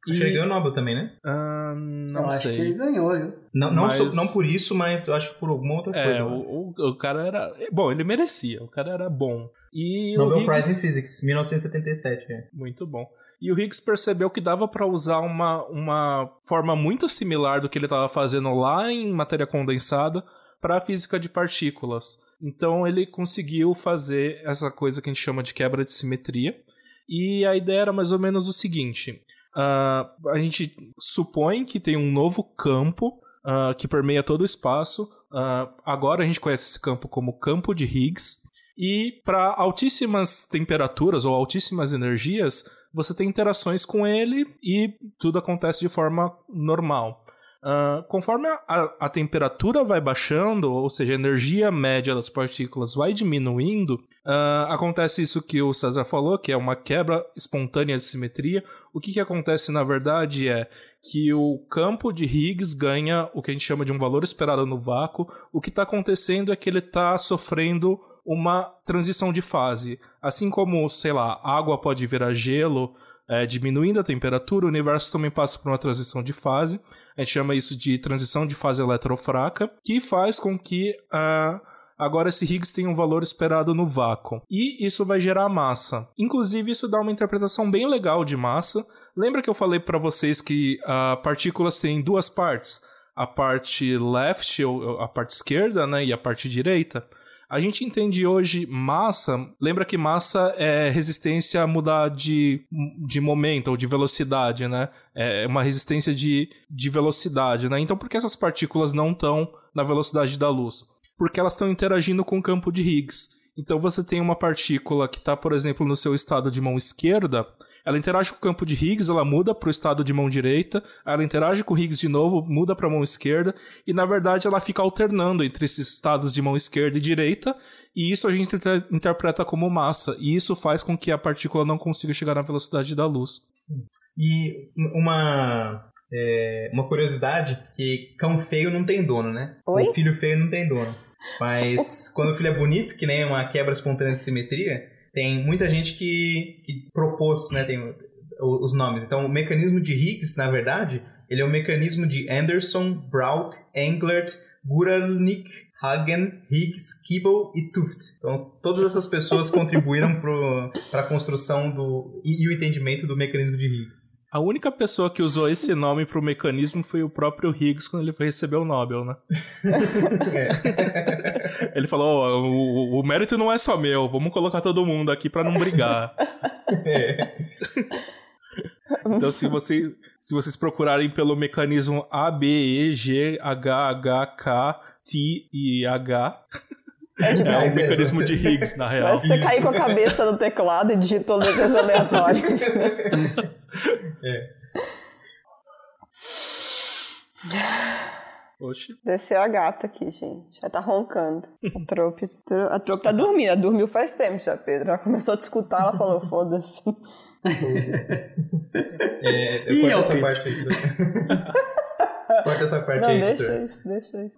Acho que ele ganhou o Nobel também, né? Uh, não eu sei. Acho que ele ganhou, viu? Não, não, mas... so, não por isso, mas eu acho que por alguma outra é, coisa. É, o, o, o, cara era. Bom, ele merecia, o cara era bom. E Nobel Higgs... Prize in Physics, 1977. É. Muito bom. E o Higgs percebeu que dava para usar uma, uma forma muito similar do que ele estava fazendo lá em matéria condensada para a física de partículas. Então ele conseguiu fazer essa coisa que a gente chama de quebra de simetria. E a ideia era mais ou menos o seguinte: uh, a gente supõe que tem um novo campo uh, que permeia todo o espaço. Uh, agora a gente conhece esse campo como campo de Higgs. E para altíssimas temperaturas ou altíssimas energias, você tem interações com ele e tudo acontece de forma normal. Uh, conforme a, a, temperatura vai baixando, ou seja, a energia média das partículas vai diminuindo, uh, acontece isso que o César falou, que é uma quebra espontânea de simetria. O que, que acontece na verdade é que o campo de Higgs ganha o que a gente chama de um valor esperado no vácuo. O que está acontecendo é que ele está sofrendo uma transição de fase. Assim como, sei lá, água pode virar gelo, é, diminuindo a temperatura, o universo também passa por uma transição de fase. A gente chama isso de transição de fase eletrofraca, que faz com que uh, agora esse Higgs tenha um valor esperado no vácuo. E isso vai gerar massa. Inclusive, isso dá uma interpretação bem legal de massa. Lembra que eu falei para vocês que uh, partículas têm duas partes? A parte left, ou a parte esquerda, né, e a parte direita. A gente entende hoje massa, lembra que massa é resistência a mudar de, de momento ou de velocidade, né? É uma resistência de, de velocidade, né? Então por que essas partículas não estão na velocidade da luz? Porque elas estão interagindo com o campo de Higgs. Então você tem uma partícula que está, por exemplo, no seu estado de mão esquerda, ela interage com o campo de Higgs, ela muda para o estado de mão direita, ela interage com o Higgs de novo, muda para a mão esquerda, e na verdade ela fica alternando entre esses estados de mão esquerda e direita, e isso a gente interpreta como massa, e isso faz com que a partícula não consiga chegar na velocidade da luz. E uma é, uma curiosidade que cão feio não tem dono, né? Oi? O filho feio não tem dono. Mas quando o filho é bonito, que nem uma quebra espontânea de simetria, tem muita gente que, que propôs, né, tem os nomes. Então, o mecanismo de Higgs, na verdade, ele é o mecanismo de Anderson, Braut, Englert, Guralnik, Hagen, Higgs, Kibble e Tuft. Então, todas essas pessoas contribuíram para a construção do, e, e o entendimento do mecanismo de Higgs. A única pessoa que usou esse nome para o mecanismo foi o próprio Higgs quando ele foi receber o Nobel, né? É. ele falou: oh, o, o, mérito não é só meu, vamos colocar todo mundo aqui para não brigar. É. Então, se, você, se vocês procurarem pelo mecanismo A, B, E, G, H, H, K, T e H. É, tipo, é um mecanismo de Higgs, na real. Você cair com a cabeça no teclado e digitou letras aleatórias. é. Oxi. Desceu a gata aqui, gente. Ela tá roncando. A trope, a trope tá dormindo. Ela dormiu faz tempo já, Pedro. Ela começou a te escutar, ela falou, foda-se. é, eu corto essa parte aí. corta essa parte Não, aí. deixa isso, deixa isso.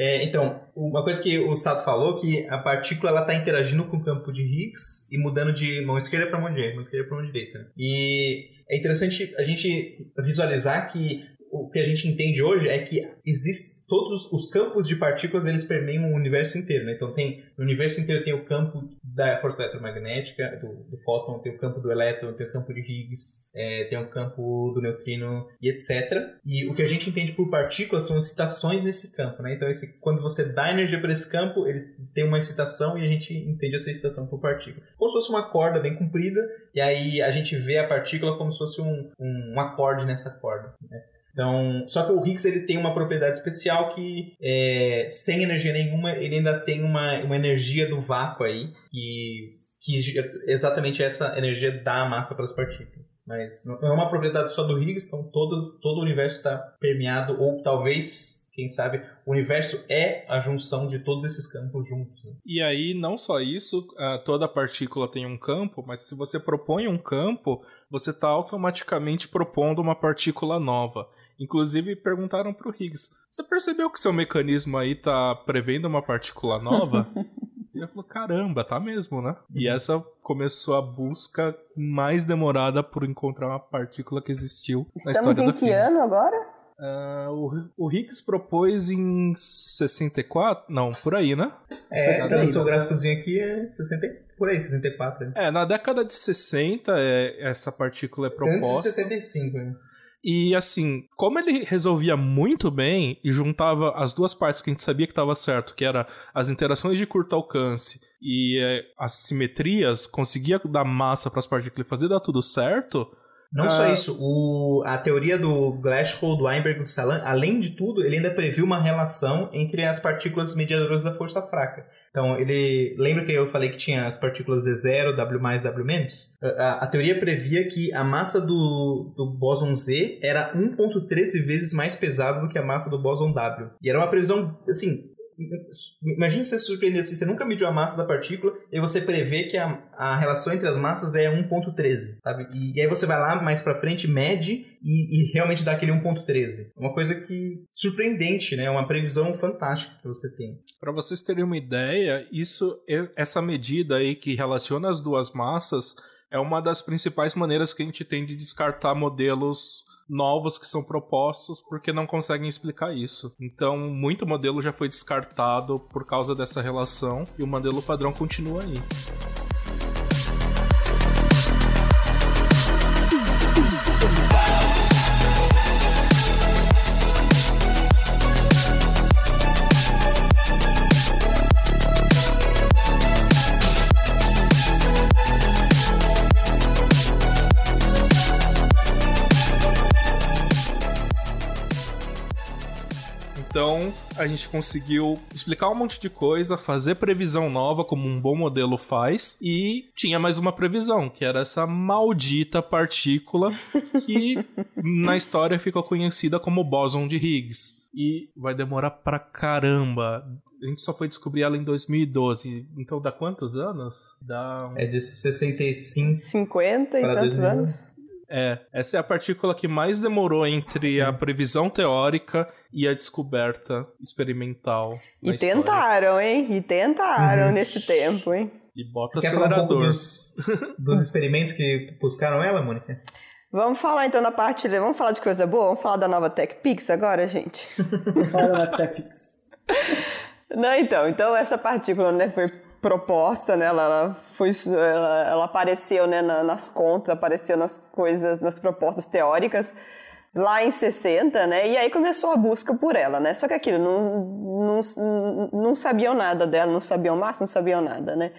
É, então, uma coisa que o Sato falou que a partícula ela está interagindo com o campo de Higgs e mudando de mão esquerda para mão direita, mão esquerda para mão direita. E é interessante a gente visualizar que o que a gente entende hoje é que existe todos os campos de partículas eles permeiam o universo inteiro, né? Então tem no universo inteiro tem o campo da força eletromagnética do, do fóton, tem o campo do elétron, tem o campo de Higgs, é, tem o campo do neutrino e etc. E o que a gente entende por partículas são excitações nesse campo, né? Então esse, quando você dá energia para esse campo, ele tem uma excitação e a gente entende essa excitação por partícula. Como se fosse uma corda bem comprida e aí a gente vê a partícula como se fosse um, um, um acorde nessa corda. Né? Então, só que o Higgs ele tem uma propriedade especial que é, sem energia nenhuma ele ainda tem uma, uma energia do vácuo aí que, que exatamente essa energia dá a massa para as partículas. Mas não é uma propriedade só do Higgs, então todo, todo o universo está permeado ou talvez quem sabe, o universo é a junção de todos esses campos juntos. Né? E aí, não só isso, toda partícula tem um campo, mas se você propõe um campo, você está automaticamente propondo uma partícula nova. Inclusive, perguntaram para o Higgs: Você percebeu que seu mecanismo aí tá prevendo uma partícula nova? E ele falou: Caramba, tá mesmo, né? Uhum. E essa começou a busca mais demorada por encontrar uma partícula que existiu Estamos na história da física. Estamos em que ano agora? Uh, o, o Higgs propôs em 64? Não, por aí, né? É, pelo seu gráficozinho aqui é 60, por aí, 64. Né? É, na década de 60 é, essa partícula é proposta. Antes de 65, né? E assim, como ele resolvia muito bem e juntava as duas partes que a gente sabia que estava certo, que era as interações de curto alcance e é, as simetrias, conseguia dar massa para as partículas e fazer dar tudo certo, não ah. só isso, o, a teoria do Glasgow, do Weinberg e do Salan, além de tudo, ele ainda previu uma relação entre as partículas mediadoras da força fraca. Então, ele lembra que eu falei que tinha as partículas Z0, W+, W-? A, a teoria previa que a massa do, do bóson Z era 1.13 vezes mais pesada do que a massa do bóson W. E era uma previsão, assim, Imagina você se surpreender assim, você nunca mediu a massa da partícula e você prevê que a, a relação entre as massas é 1.13, sabe? E, e, aí você vai lá mais pra frente, mede e, e realmente dá aquele 1.13. Uma coisa que surpreendente, né? Uma previsão fantástica que você tem. Para vocês terem uma ideia, isso essa medida aí que relaciona as duas massas é uma das principais maneiras que a gente tem de descartar modelos novos que são propostos porque não conseguem explicar isso. Então, muito modelo já foi descartado por causa dessa relação e o modelo padrão continua aí. Então, a gente conseguiu explicar um monte de coisa, fazer previsão nova, como um bom modelo faz, e tinha mais uma previsão, que era essa maldita partícula que na história ficou conhecida como bóson de Higgs. E vai demorar pra caramba. A gente só foi descobrir ela em 2012. Então dá quantos anos? Dá uns... É de 65. 50 e tantos anos. É, essa é a partícula que mais demorou entre a previsão teórica e a descoberta experimental. E tentaram, hein? E tentaram uhum. nesse tempo, hein? E bota Você acelerador. Um dos, dos experimentos que buscaram ela, Mônica? Vamos falar então da parte. Vamos falar de coisa boa? Vamos falar da nova TechPix agora, gente? Vamos falar da TechPix. Não, então. Então, essa partícula né, foi proposta, né? Ela, ela foi, ela, ela apareceu né, na, nas contas, apareceu nas coisas, nas propostas teóricas lá em 60, né? E aí começou a busca por ela, né? Só que aquilo não, não, não sabiam nada dela, não sabiam massa, não sabiam nada, né?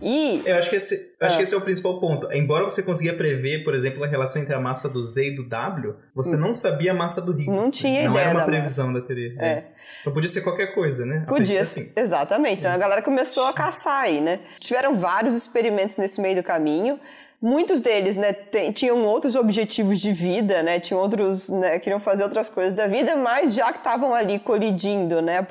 E. Eu acho que esse, acho que ah. esse é o principal ponto. Embora você conseguia prever, por exemplo, a relação entre a massa do Z e do W, você hum. não sabia a massa do Higgs. Não tinha não ideia. Não era uma previsão da teoria. É. Então podia ser qualquer coisa, né? Podia, assim. exatamente. Então a galera começou a caçar aí, né? Tiveram vários experimentos nesse meio do caminho. muitos deles, né, tinham outros objetivos de vida, né, tinham outros, né, queriam fazer outras coisas da vida, mas já que estavam ali colidindo, né,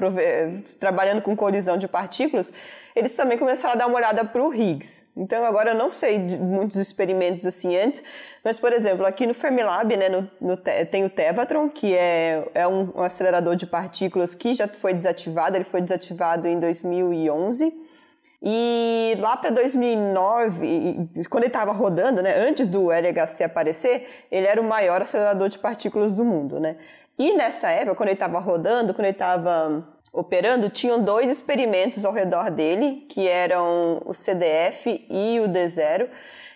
trabalhando com colisão de partículas, eles também começaram a dar uma olhada para o Higgs. Então agora eu não sei de muitos experimentos assim antes, mas por exemplo aqui no Fermilab, né, no, no, tem o Tevatron, que é, é um, um acelerador de partículas que já foi desativado, ele foi desativado em 2011. E lá para 2009, quando ele estava rodando, né, antes do LHC aparecer, ele era o maior acelerador de partículas do mundo, né? E nessa época, quando ele estava rodando, quando ele estava operando, tinham dois experimentos ao redor dele, que eram o CDF e o D0,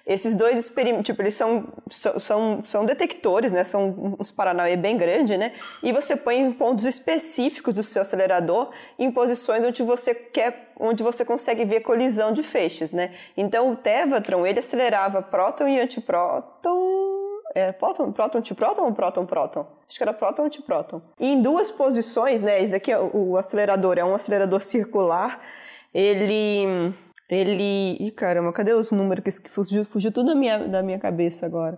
esses dois experimentos, tipo, eles são, são, são detectores, né? São uns Paranauê bem grande, né? E você põe em pontos específicos do seu acelerador em posições onde você quer, onde você consegue ver colisão de feixes, né? Então o Tevatron, ele acelerava próton e antipróton é, próton, próton, antipróton ou próton, próton? Acho que era próton, antipróton. E em duas posições, né? Esse aqui, é o, o acelerador é um acelerador circular. Ele ele. Ih, caramba, cadê os números que fugiu, fugiu tudo da minha, da minha cabeça agora?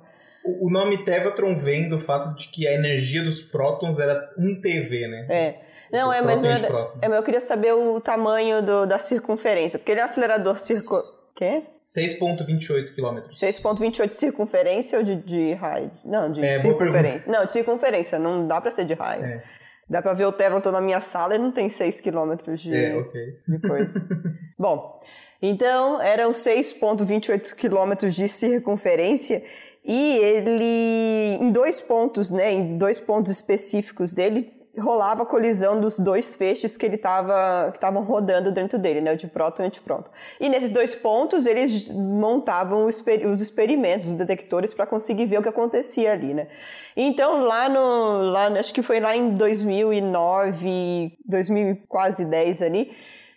O nome Tevatron vem do fato de que a energia dos prótons era 1 TV, né? É. Não, é, mas não é, é, eu queria saber o tamanho do, da circunferência, porque ele é um acelerador circular. Quê? 6,28 km. 6,28 de circunferência ou de, de raio? Não, de é, circunferência. Não, de circunferência, não dá pra ser de raio. É. Dá pra ver o Tevatron na minha sala e não tem 6 km de, é, okay. de coisa. Bom, então, eram 6,28 quilômetros de circunferência e ele, em dois pontos, né, em dois pontos específicos dele, rolava a colisão dos dois feixes que ele tava, que estavam rodando dentro dele, né, o de próton e o antipróton. E nesses dois pontos eles montavam os, experimentos, os detectores para conseguir ver o que acontecia ali, né. Então lá no, lá, acho que foi lá em 2009, 2000 quase 10 ali,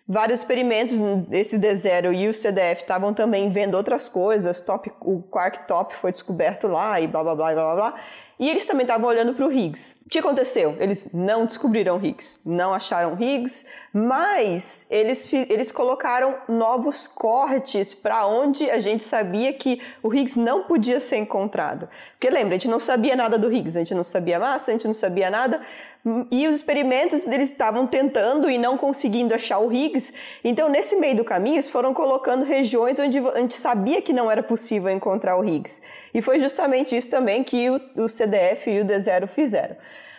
vários experimentos, esse D0 e o CDF estavam também vendo outras coisas, top, o quark top foi descoberto lá e blá blá blá blá blá. E eles também estavam olhando para o Higgs. O que aconteceu? Eles não descobriram Higgs, não acharam Higgs, mas eles, eles colocaram novos cortes para onde a gente sabia que o Higgs não podia ser encontrado. Porque lembra, a gente não sabia nada do Higgs, a gente não sabia massa, a gente não sabia nada, e os experimentos eles estavam tentando e não conseguindo achar o Higgs. Então, nesse meio do caminho, eles foram colocando regiões onde a gente sabia que não era possível encontrar o Higgs. E foi justamente isso também que o, o CDF e o D0 fizeram.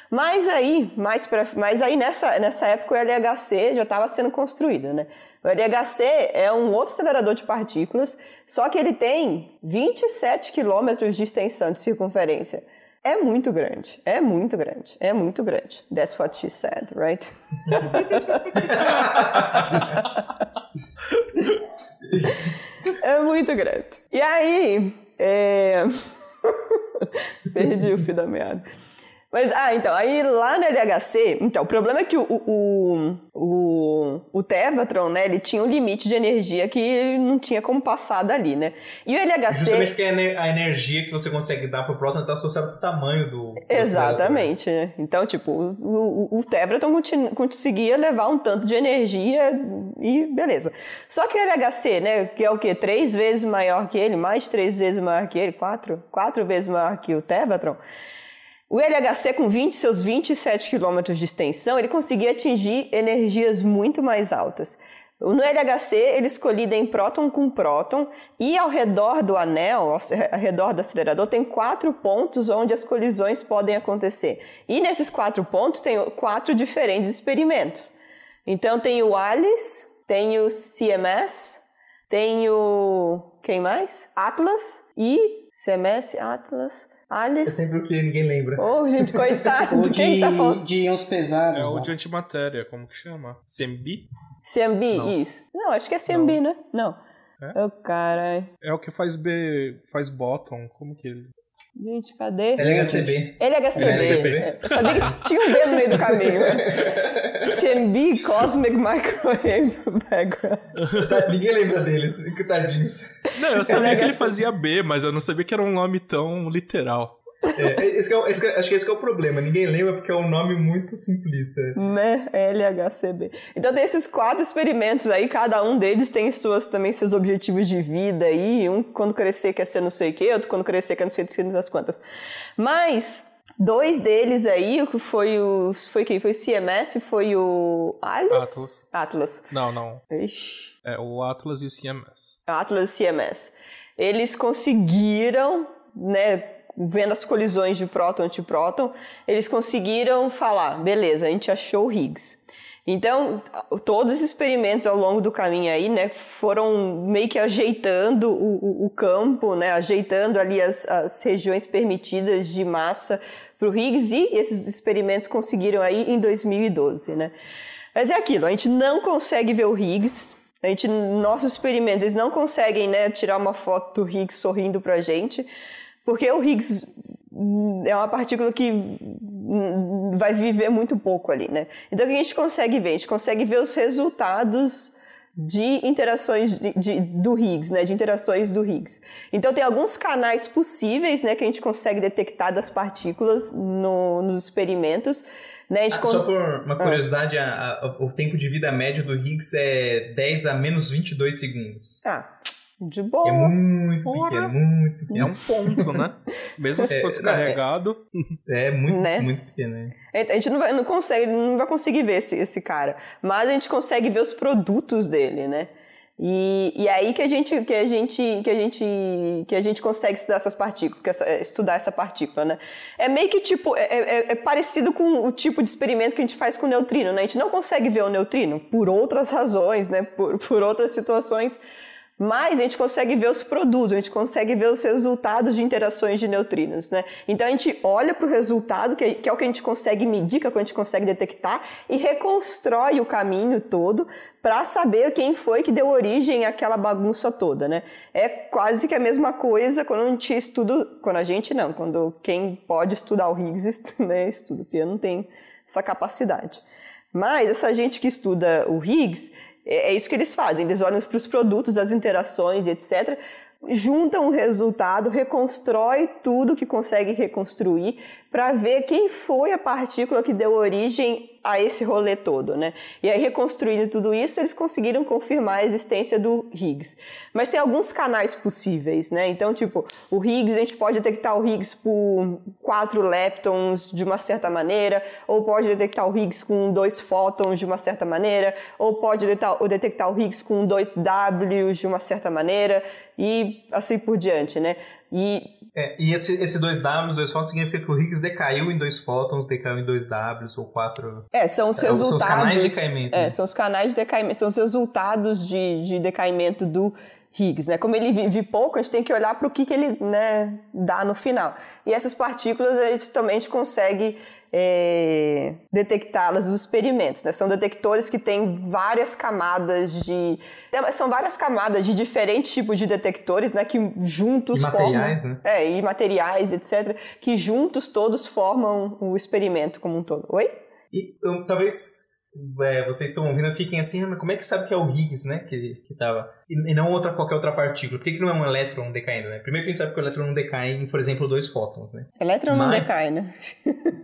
Mas aí, mais pra, mas aí nessa, nessa época o LHC já estava sendo construído, né? O LHC é um outro acelerador de partículas, só que ele tem 27 quilômetros de extensão de circunferência. É muito grande, é muito grande, é muito grande. That's what she said, right? é muito grande. E aí, é... perdi o fio da meada. Mas, ah, então, aí lá no LHC, então, o problema é que o, o, o, o Tevatron, né, ele tinha um limite de energia que não tinha como passar dali, né? E o LHC... Justamente porque a energia que você consegue dar pro próton está associada com o tamanho do... Exatamente, né? Então, tipo, o, o, o Tevatron conseguia levar um tanto de energia e beleza. Só que o LHC, né, que é o quê? Três vezes maior que ele, mais três vezes maior que ele, quatro? Quatro vezes maior que o Tevatron o LHC, com 20, seus 27 km de extensão, ele conseguia atingir energias muito mais altas. No LHC, ele escolhida em próton com próton e ao redor do anel, ao redor do acelerador, tem quatro pontos onde as colisões podem acontecer. E nesses quatro pontos tem quatro diferentes experimentos. Então tem o ALICE, tem o CMS, tem o... quem mais? Atlas e... CMS, Atlas... Alice. É sempre o que ninguém lembra. Ô, oh, gente, coitado. de, Quem tá falando? de íons pesados. É o de antimatéria, como que chama? CMB? CMB, Não. isso. Não, acho que é CMB, Não. né? Não. É? Oh, caralho. É o que faz B, faz bottom, como que ele... Gente, cadê? LHCB. LHCB. LHCB. É, eu sabia que tinha um B no meio do caminho. CMB, Cosmic Microwave Background. Tá, ninguém lembra deles, que tadinhos. Não, eu sabia que ele fazia B, mas eu não sabia que era um nome tão literal. É, esse é, esse é, acho que esse é o problema. Ninguém lembra porque é um nome muito simplista. Né? LHCb. Então tem esses quatro experimentos aí, cada um deles tem suas, também seus objetivos de vida aí. Um quando crescer quer ser não sei o que, outro quando crescer quer não sei das quantas. Mas dois deles aí, o que foi o. Foi quem? Foi o CMS? Foi o Atlas? Atlas. Atlas. Não, não. Ixi. É o Atlas e o CMS. Atlas e CMS. Eles conseguiram, né, vendo as colisões de próton antipróton, eles conseguiram falar, beleza, a gente achou o Higgs. Então, todos os experimentos ao longo do caminho aí, né, foram meio que ajeitando o, o, o campo, né, ajeitando ali as, as regiões permitidas de massa para o Higgs e esses experimentos conseguiram aí em 2012, né. Mas é aquilo, a gente não consegue ver o Higgs, a gente, nossos experimentos, eles não conseguem, né, tirar uma foto do Higgs sorrindo para a gente, porque o Higgs é uma partícula que vai viver muito pouco ali, né? Então o que a gente consegue ver? A gente consegue ver os resultados de interações de, de, do Higgs, né, de interações do Higgs. Então tem alguns canais possíveis, né, que a gente consegue detectar das partículas no, nos experimentos. Né, ah, Só por uma ah. curiosidade, ah. a, a, o tempo de vida médio do Higgs é 10 a menos 22 segundos. Ah, de boa. É muito Porra. pequeno, muito pequeno. É um ponto, né? Mesmo se é, fosse é, carregado. É, é muito, né? muito pequeno. Né? A gente não vai, não consegue, não vai conseguir ver esse, esse cara. Mas a gente consegue ver os produtos dele, né? E, e aí que a gente que a gente que a gente que a gente consegue estudar essas partículas, estudar essa partícula, né? É meio que tipo é, é, é, parecido com o tipo de experimento que a gente faz com o neutrino, né? A gente não consegue ver o neutrino por outras razões, né? Por, por outras situações mas a gente consegue ver os produtos, a gente consegue ver os resultados de interações de neutrinos, né? Então a gente olha para o resultado, que é o que a gente consegue medir, que é o que a gente consegue detectar, e reconstrói o caminho todo para saber quem foi que deu origem àquela bagunça toda, né? É quase que a mesma coisa quando a gente estuda, quando a gente não, quando quem pode estudar o Higgs né, estuda, porque eu não tenho essa capacidade. Mas essa gente que estuda o Higgs, é, é isso que eles fazem, eles olham para os produtos, as interações, etc., juntam o resultado, reconstrói tudo que consegue reconstruir para ver quem foi a partícula que deu origem a esse rolê todo, né? E aí, reconstruindo tudo isso, eles conseguiram confirmar a existência do Higgs. Mas tem alguns canais possíveis, né? Então, tipo, o Higgs, a gente pode detectar o Higgs por quatro leptons de uma certa maneira, ou pode detectar o Higgs com dois fótons de uma certa maneira, ou pode detectar, o Higgs com dois Ws de uma certa maneira, e assim por diante, né? E, é, e esse, esse 2W, dois fótons, significa que o Higgs decaiu em dois fótons, decaiu em dois Ws ou quatro. É, são os resultados. São os canais de decaimento. É, né? são os canais de decaimento, são os resultados de, de decaimento do Higgs, né? Como ele vive pouco, a gente tem que olhar para o que, que ele né, dá no final. E essas partículas a gente também a gente consegue é, detectá-las nos experimentos. Né? São detectores que têm várias camadas de. É, são várias camadas de diferentes tipos de detectores, né? Que juntos e materiais, formam. Né? É, e materiais, etc. Que juntos todos formam o experimento como um todo. Oi? E um, talvez é, vocês estão ouvindo, fiquem assim, ah, mas como é que sabe que é o Higgs, né? Que, que tava. E, e não outra, qualquer outra partícula. Por que, que não é um elétron decaindo, né? Primeiro que a gente sabe que o elétron não decai em, por exemplo, dois fótons, né? Elétron mas... não decai, né?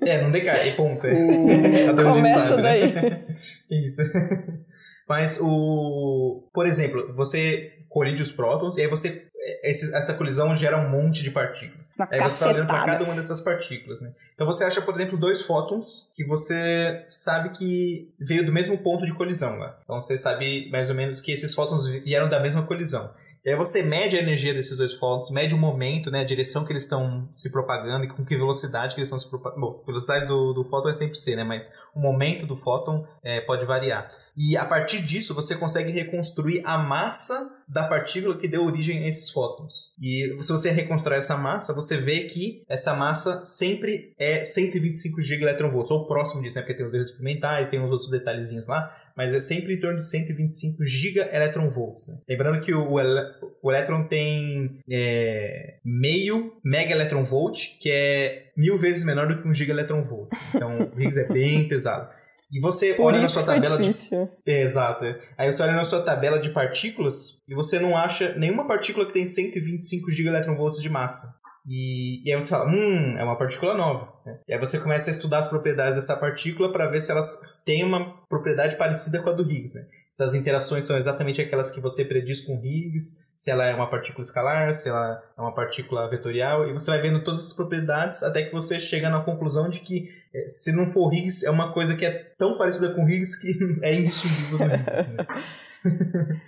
É, não decai, e ponto. É. Começa sabe, daí. Né? Isso. Mas o. Por exemplo, você colide os prótons e aí você. Esse, essa colisão gera um monte de partículas. Uma aí você está olhando para cada uma dessas partículas, né? Então você acha, por exemplo, dois fótons que você sabe que veio do mesmo ponto de colisão lá. Então você sabe mais ou menos que esses fótons vieram da mesma colisão. E aí você mede a energia desses dois fótons, mede o momento, né, a direção que eles estão se propagando e com que velocidade que eles estão se propagando. Bom, velocidade do, do fóton é sempre C, né, mas o momento do fóton é, pode variar. E a partir disso você consegue reconstruir a massa da partícula que deu origem a esses fótons. E se você reconstrói essa massa, você vê que essa massa sempre é 125 gigaelectronvolts, ou próximo disso, né? Porque tem os erros experimentais, tem uns outros detalhezinhos lá, mas é sempre em torno de 125 gigaelectronvolts. Né? Lembrando que o, o elétron tem é, meio mega electronvolt, que é mil vezes menor do que um gigaelectronvolt. Então o Higgs é bem pesado. E você Por olha na sua tabela difícil. de. É, exato. Aí você olha na sua tabela de partículas e você não acha nenhuma partícula que tem 125 gigaelectronvolts de massa. E, e aí você fala, hum, é uma partícula nova. Né? E aí você começa a estudar as propriedades dessa partícula para ver se elas têm uma propriedade parecida com a do Higgs. Né? Se as interações são exatamente aquelas que você prediz com Higgs, se ela é uma partícula escalar, se ela é uma partícula vetorial, e você vai vendo todas essas propriedades até que você chega na conclusão de que eh, se não for Higgs, é uma coisa que é tão parecida com Higgs que é indistinguível. Né?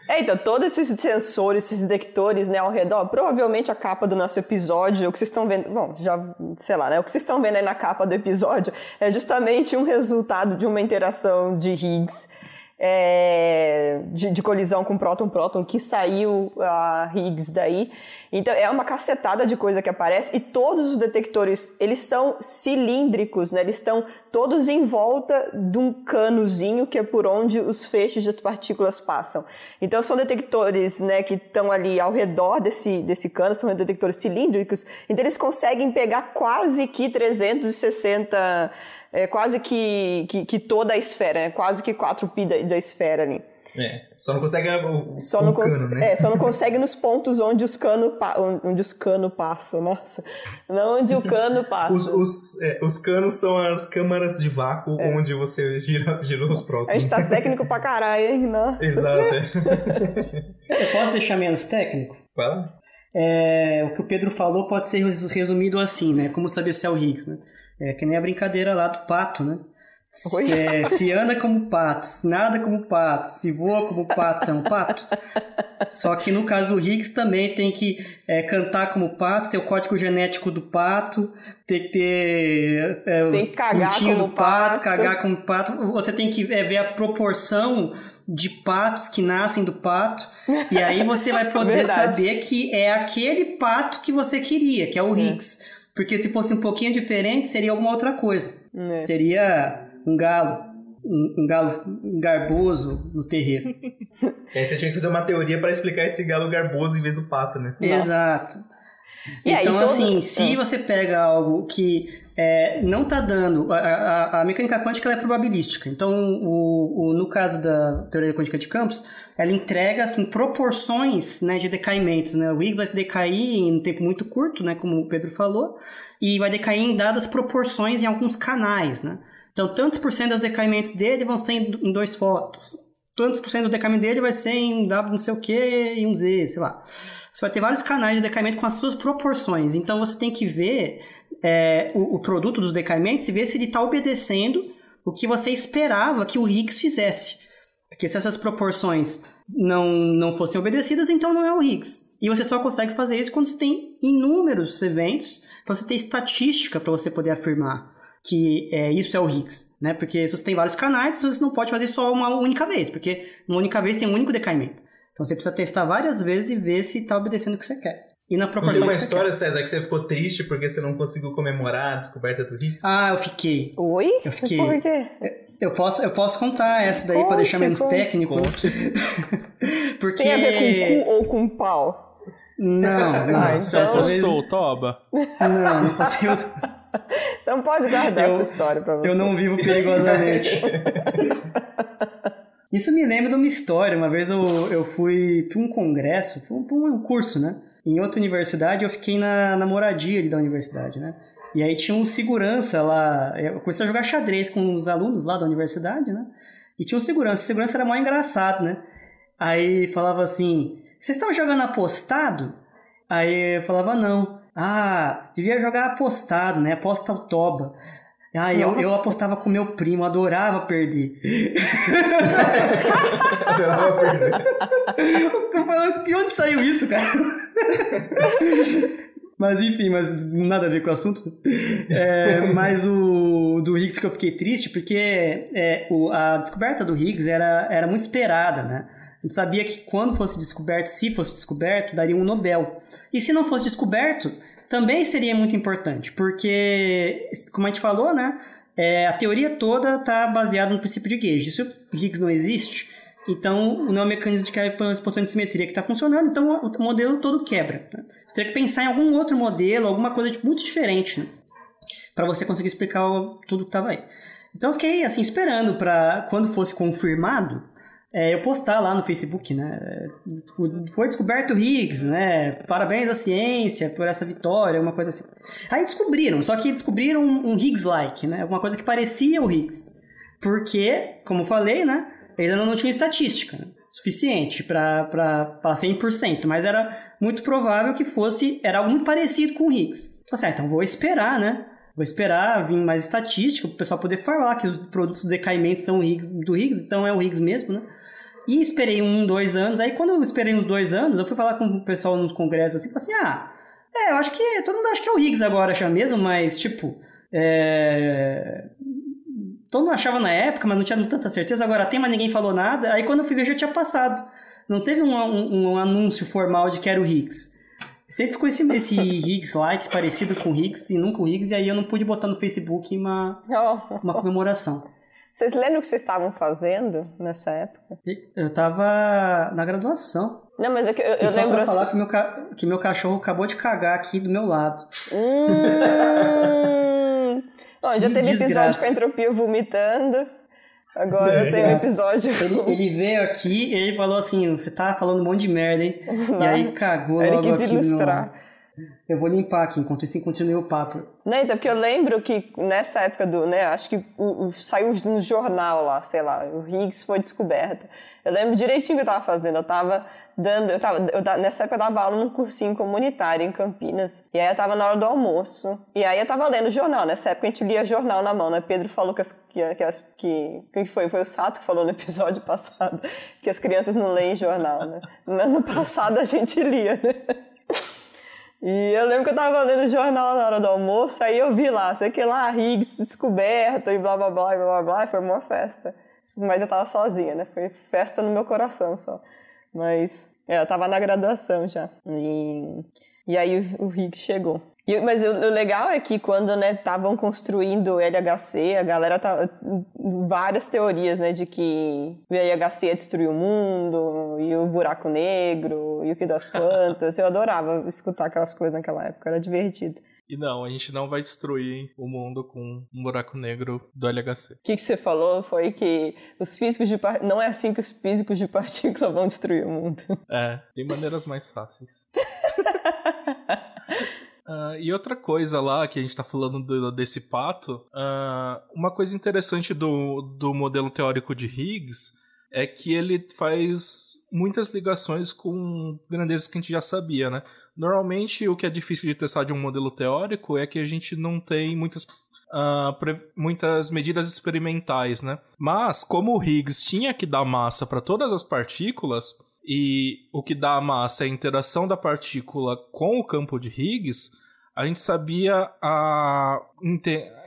É, então, todos esses sensores, esses detectores, né, ao redor, provavelmente a capa do nosso episódio, o que vocês estão vendo, bom, já, sei lá, né, o que vocês estão vendo aí na capa do episódio é justamente um resultado de uma interação de Higgs é, de, de, colisão com próton-próton que saiu a Higgs daí. Então é uma cacetada de coisa que aparece e todos os detectores eles são cilíndricos, né? Eles estão todos em volta de um canozinho que é por onde os feixes das partículas passam. Então são detectores, né, que estão ali ao redor desse desse cano, são detectores cilíndricos. Então eles conseguem pegar quase que 360 é quase que, que, que, toda a esfera, é quase que 4pi da, da esfera ali. É, só não consegue o, só não cano, né? É, só não consegue nos pontos onde os cano onde os cano passam, nossa. Não onde o cano passa. Os, os, é, os canos são as câmaras de vácuo é. onde você gira, gira os prótons. A gente tá técnico pra caralho, hein? Nossa. Exato. É. Eu posso deixar menos técnico? Fala. É, o que o Pedro falou pode ser resumido assim, né? Como saber se é o Higgs, né? É que nem a brincadeira lá do pato, né? Se, é, se, anda como pato, se nada como pato, se voa como pato, é um pato. Só que no caso do Higgs também tem que é, cantar como pato, ter o código genético do pato, tem que ter é, tem que cagar como do pato, pato, cagar como pato. Você tem que é, ver a proporção de patos que nascem do pato. E aí você vai poder saber que é aquele pato que você queria, que é o é. Higgs. Porque se fosse um pouquinho diferente, seria alguma outra coisa. É. Seria um galo. Um, um, galo garboso no terreiro. e aí você tinha que fazer uma teoria para explicar esse galo garboso em vez do pato, né? Exato. E então, aí, assim, todo... se é. você pega algo que é, não está dando. A, a, a, mecânica quântica é probabilística. Então, o, o, no caso da teoria quântica de campos, ela entrega assim, proporções né, de decaimentos. Né? O Higgs vai se decair em um tempo muito curto, né, como o Pedro falou, e vai decair em dadas proporções em alguns canais. Né? Então, tantos por cento dos decaimentos dele vão ser em dois fótons. Tantos por cento do decaimento dele vai ser em W não sei o que e um Z, sei lá. Você vai ter vários canais de decaimento com as suas proporções. Então, você tem que ver é, o, o, produto dos decaimentos e ver se ele está obedecendo o que você esperava que o Higgs fizesse. Porque se essas proporções não, não fossem obedecidas, então não é o Higgs. E você só consegue fazer isso quando você tem inúmeros eventos, para você ter estatística para você poder afirmar que é, isso é o Higgs, né? Porque se você tem vários canais, você não pode fazer só uma única vez, porque uma única vez tem um único decaimento. Então você precisa testar várias vezes e ver se está obedecendo o que você quer. E na proporção Tem uma história, César, que você ficou triste porque você não conseguiu comemorar a descoberta do Higgs? Ah, eu fiquei. Oi? Eu fiquei. Por quê? Eu posso, eu posso contar essa daí para deixar menos conte. técnico. porque... Tem a ver com cu ou com pau? Não, não. Ah, Você então... apostou, vez... Toba? Não, não postei. Então pode guardar eu, essa história pra você. Eu não vivo perigosamente. Isso me lembra de uma história. Uma vez eu, eu fui para um congresso, para um, um curso, né? Em outra universidade, eu fiquei na, na moradia ali da universidade, né? E aí tinha um segurança lá. Eu comecei a jogar xadrez com os alunos lá da universidade, né? E tinha um segurança. O segurança era mais engraçado, né? Aí falava assim: Vocês estão jogando apostado? Aí eu falava: Não. Ah, devia jogar apostado, né? Aposta o toba. Ah, eu, eu apostava com meu primo, adorava perder. adorava perder. De onde saiu isso, cara? Mas enfim, mas nada a ver com o assunto. É, mas o do Higgs que eu fiquei triste, porque é, o, a descoberta do Higgs era, era muito esperada, né? A gente sabia que quando fosse descoberto, se fosse descoberto, daria um Nobel. E se não fosse descoberto, também seria muito importante, porque, como a gente falou, né, é, a teoria toda está baseada no princípio de Gauge. Se o Higgs não existe, então não é um mecanismo de expansão de simetria que está funcionando, então o modelo todo quebra. Né? Você teria que pensar em algum outro modelo, alguma coisa muito diferente, né? para você conseguir explicar tudo que estava aí. Então eu fiquei assim esperando para quando fosse confirmado, é, eu postar lá no Facebook, né? Foi descoberto o Higgs, né? Parabéns à ciência por essa vitória, uma coisa assim. Aí descobriram, só que descobriram um Higgs-like, né? Uma coisa que parecia o Higgs. Porque, como falei, né? Eles ainda não tinham estatística suficiente para falar 100%, mas era muito provável que fosse, era algo muito parecido com o Higgs. Então, assim, ah, então vou esperar, né? Vou esperar vir mais estatística para o pessoal poder falar que os produtos do decaimento são Higgs, do Higgs, então é o Higgs mesmo, né? E esperei um, dois anos. Aí quando eu esperei uns dois anos, eu fui falar com o pessoal nos congressos assim, falei assim, ah, é, eu acho que todo mundo acha que é o Higgs agora já mesmo, mas tipo, é... Todo mundo achava na época, mas não tinha tanta certeza. Agora tem, mas ninguém falou nada. Aí quando eu fui ver, já tinha passado. Não teve um, um, um anúncio formal de que era o Higgs. Sempre ficou esse, esse Higgs likes parecido com o Higgs e nunca o Higgs. E aí eu não pude botar no Facebook uma, uma comemoração. Vocês lembram o que vocês estavam fazendo nessa época? Eu tava na graduação. Não, mas é que eu, eu só lembro. Pra falar assim... que, meu, que meu cachorro acabou de cagar aqui do meu lado. Hum... Bom, já teve desgraça. episódio com a entropia vomitando. Agora é, tem um episódio. Ele, ele, veio aqui e ele falou assim: você tá falando um monte de merda, hein? Não. E aí cagou ele quis ilustrar. Eu vou limpar aqui, enquanto isso continue o papo. Não, então, porque eu lembro que nessa época do, né, acho que o, o, saiu no jornal lá, sei lá, o Higgs foi descoberto. Eu lembro direitinho que eu tava fazendo, eu tava dando, eu tava, eu, nessa época eu dava aula num cursinho comunitário em Campinas, e aí eu tava na hora do almoço, e aí eu tava lendo jornal, nessa época a gente lia jornal na mão, né, Pedro falou que as, que, que, as, que, que foi, foi o Sato que falou no episódio passado, que as crianças não leem jornal, né, no ano passado a gente lia, né. E eu lembro que eu tava lendo o jornal na hora do almoço, aí eu vi lá, sei que lá, Higgs descoberto e blá blá blá blá blá blá, foi uma festa. Mas eu tava sozinha, né? Foi festa no meu coração só. Mas é, eu tava na graduação já. E, e aí o, o Higgs chegou. E, mas o, o, legal é que quando estavam né, construindo o LHC, a galera tava várias teorias, né, de que o LHC ia destruir o mundo, e o buraco negro, e o que das plantas. Eu adorava escutar aquelas coisas naquela época, era divertido. E não, a gente não vai destruir o mundo com um buraco negro do LHC. O que, que você falou foi que os físicos de par... não é assim que os físicos de partícula vão destruir o mundo. É, tem maneiras mais fáceis. Uh, e outra coisa lá, que a gente está falando do, desse pato, uh, uma coisa interessante do, do modelo teórico de Higgs é que ele faz muitas ligações com grandezas que a gente já sabia, né? Normalmente, o que é difícil de testar de um modelo teórico é que a gente não tem muitas Uh, muitas medidas experimentais, né? Mas como o Higgs tinha que dar massa para todas as partículas e o que dá a massa é a interação da partícula com o campo de Higgs, a gente sabia a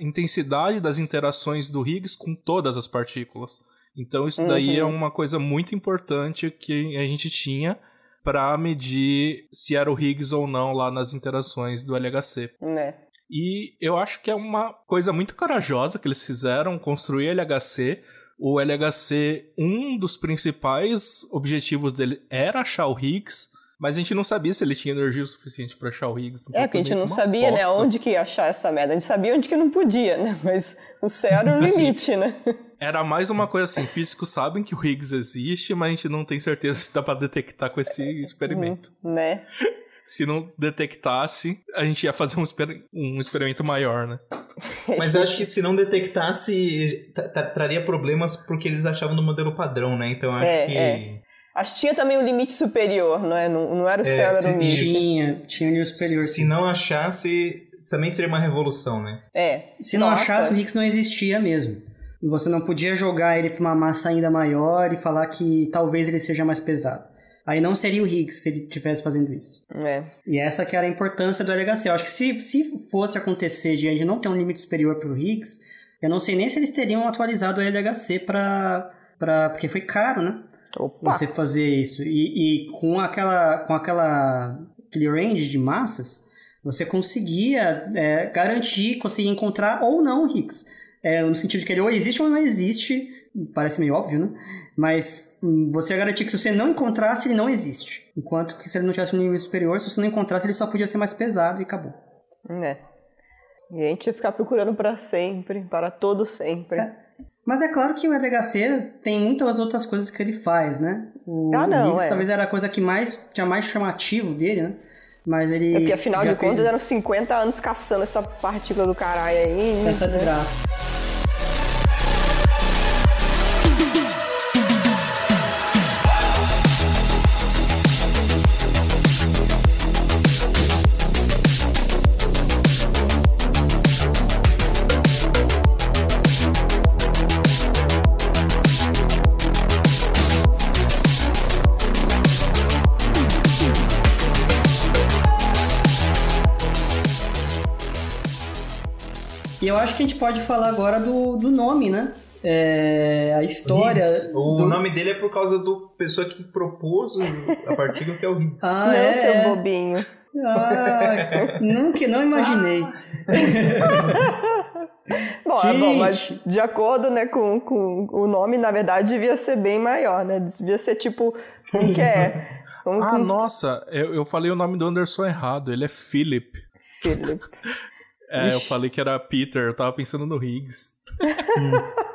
intensidade das interações do Higgs com todas as partículas. Então isso daí é uhum. é uma coisa muito importante que a gente tinha para medir se era o Higgs ou não lá nas interações do LHC. Né? E eu acho que é uma coisa muito corajosa que eles fizeram, construir LHC. O LHC, um dos principais objetivos dele era achar o Higgs, mas a gente não sabia se ele tinha energia o suficiente para achar o Higgs. Então é, porque a gente não sabia, né, aposta. né, onde que ia achar essa merda. A gente sabia onde que não podia, né? Mas o céu era o assim, limite, assim, né? Era mais uma coisa assim, físicos sabem que o Higgs existe, mas a gente não tem certeza se dá para detectar com esse experimento. Hum, né? Se não detectasse, a gente ia fazer um, exper um experimento maior, né? Mas eu acho que se não detectasse, traria problemas porque eles achavam no modelo padrão, né? Então eu acho é, que. É. Acho que tinha também um limite superior, não é? Não, não era o é, céu, era o limite. Tinha, tinha um limite superior. Se, se não achasse, também seria uma revolução, né? É. Se não Nossa. achasse, o Higgs não existia mesmo. Você não podia jogar ele para uma massa ainda maior e falar que talvez ele seja mais pesado. Aí não seria o Higgs se ele estivesse fazendo isso. É. E essa que era a importância do LHC. Eu acho que se, se fosse acontecer de a gente não ter um limite superior para o Higgs, eu não sei nem se eles teriam atualizado o LHC para... Porque foi caro, né? Opa. você fazer isso. E, e, com aquela com aquela aquele range de massas, você conseguia é, garantir, conseguir encontrar ou não o Higgs. É, no sentido de que ele ou existe ou não existe, parece meio óbvio, né? Mas hum, você garantir que se você não encontrasse, ele não existe. Enquanto que se ele não tivesse um nível superior, se você não encontrasse, ele só podia ser mais pesado e acabou. É. E a gente ia ficar procurando para sempre, para todo sempre. É. Mas é claro que o EDHC tem muitas outras coisas que ele faz, né? O ah, não, Higgs é. talvez era a coisa que mais tinha mais chamativo dele, né? Mas ele. É porque afinal de contas fez eram 50 anos caçando essa partícula do caralho aí. essa né? desgraça. E eu acho que a gente pode falar agora do, do nome, né? É, a história. Higgs. O do- nome dele é por causa do pessoa que propôs o- a partícula, que é o Higgs. Ah, Não, é, seu bobinho. Ah, nunca, não imaginei. Bom, é bom, mas de acordo né, com, com o nome, na verdade, devia ser bem maior, né? Devia ser tipo. Como que é? Como Ah, que- nossa, eu, eu falei o nome do Anderson errado. Ele é Philip. Philip. É, eu falei que era Peter, eu tava pensando no Higgs.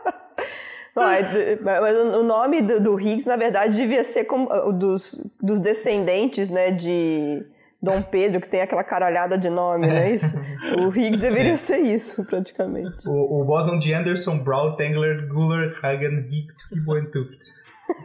Mas, mas o nome do, do Higgs, na verdade, devia ser como o dos, dos descendentes, né, de Dom Pedro, que tem aquela caralhada de nome, não é isso? O Higgs deveria ser isso, praticamente. O, o bóson de Anderson, Brown, Tengler, Guller, Hagen, Higgs, e Tuft.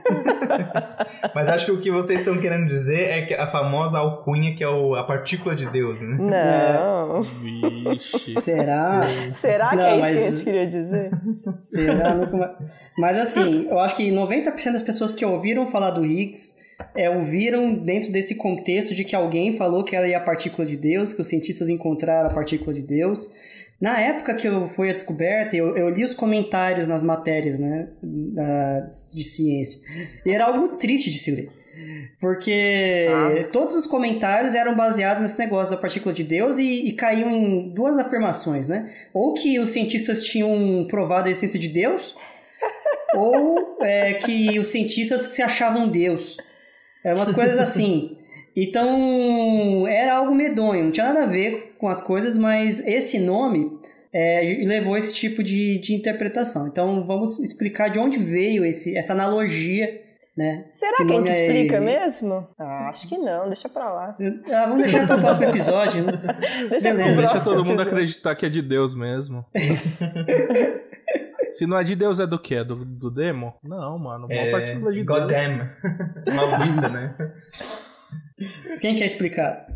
Mas acho que o que vocês estão querendo dizer é que a famosa alcunha, que é o- a partícula de Deus, né? Não. Vixe. Será? Será que Não, é isso mas- que a gente queria dizer? Será? Mas assim, eu acho que 90% das pessoas que ouviram falar do Higgs é, ouviram dentro desse contexto de que alguém falou que ela é a partícula de Deus, que os cientistas encontraram a partícula de Deus. Na época que eu foi a descoberta, eu, eu li os comentários nas matérias né, da- de ciência. E era algo triste de se ler. Porque Ah. todos os comentários eram baseados nesse negócio da partícula de Deus e, e caíam em duas afirmações, né? Ou que os cientistas tinham provado a existência de Deus, ou é, que os cientistas se achavam Deus. É umas coisas assim. Então, era algo medonho, não tinha nada a ver com as coisas, mas esse nome é, levou esse tipo de, de interpretação. Então, vamos explicar de onde veio esse, essa analogia, né? Será Esse que a gente é- explica mesmo? Ah, acho que não, deixa pra lá. Ah, vamos deixar para o próximo episódio, né? Deixa pro Beleza. Deixa todo mundo episódio. acreditar que é de Deus mesmo. Se não é de Deus, é do quê? É do, do demo? Não, mano. Uma É, partícula de Deus. Goddamn. Maldita, né? Quem quer explicar?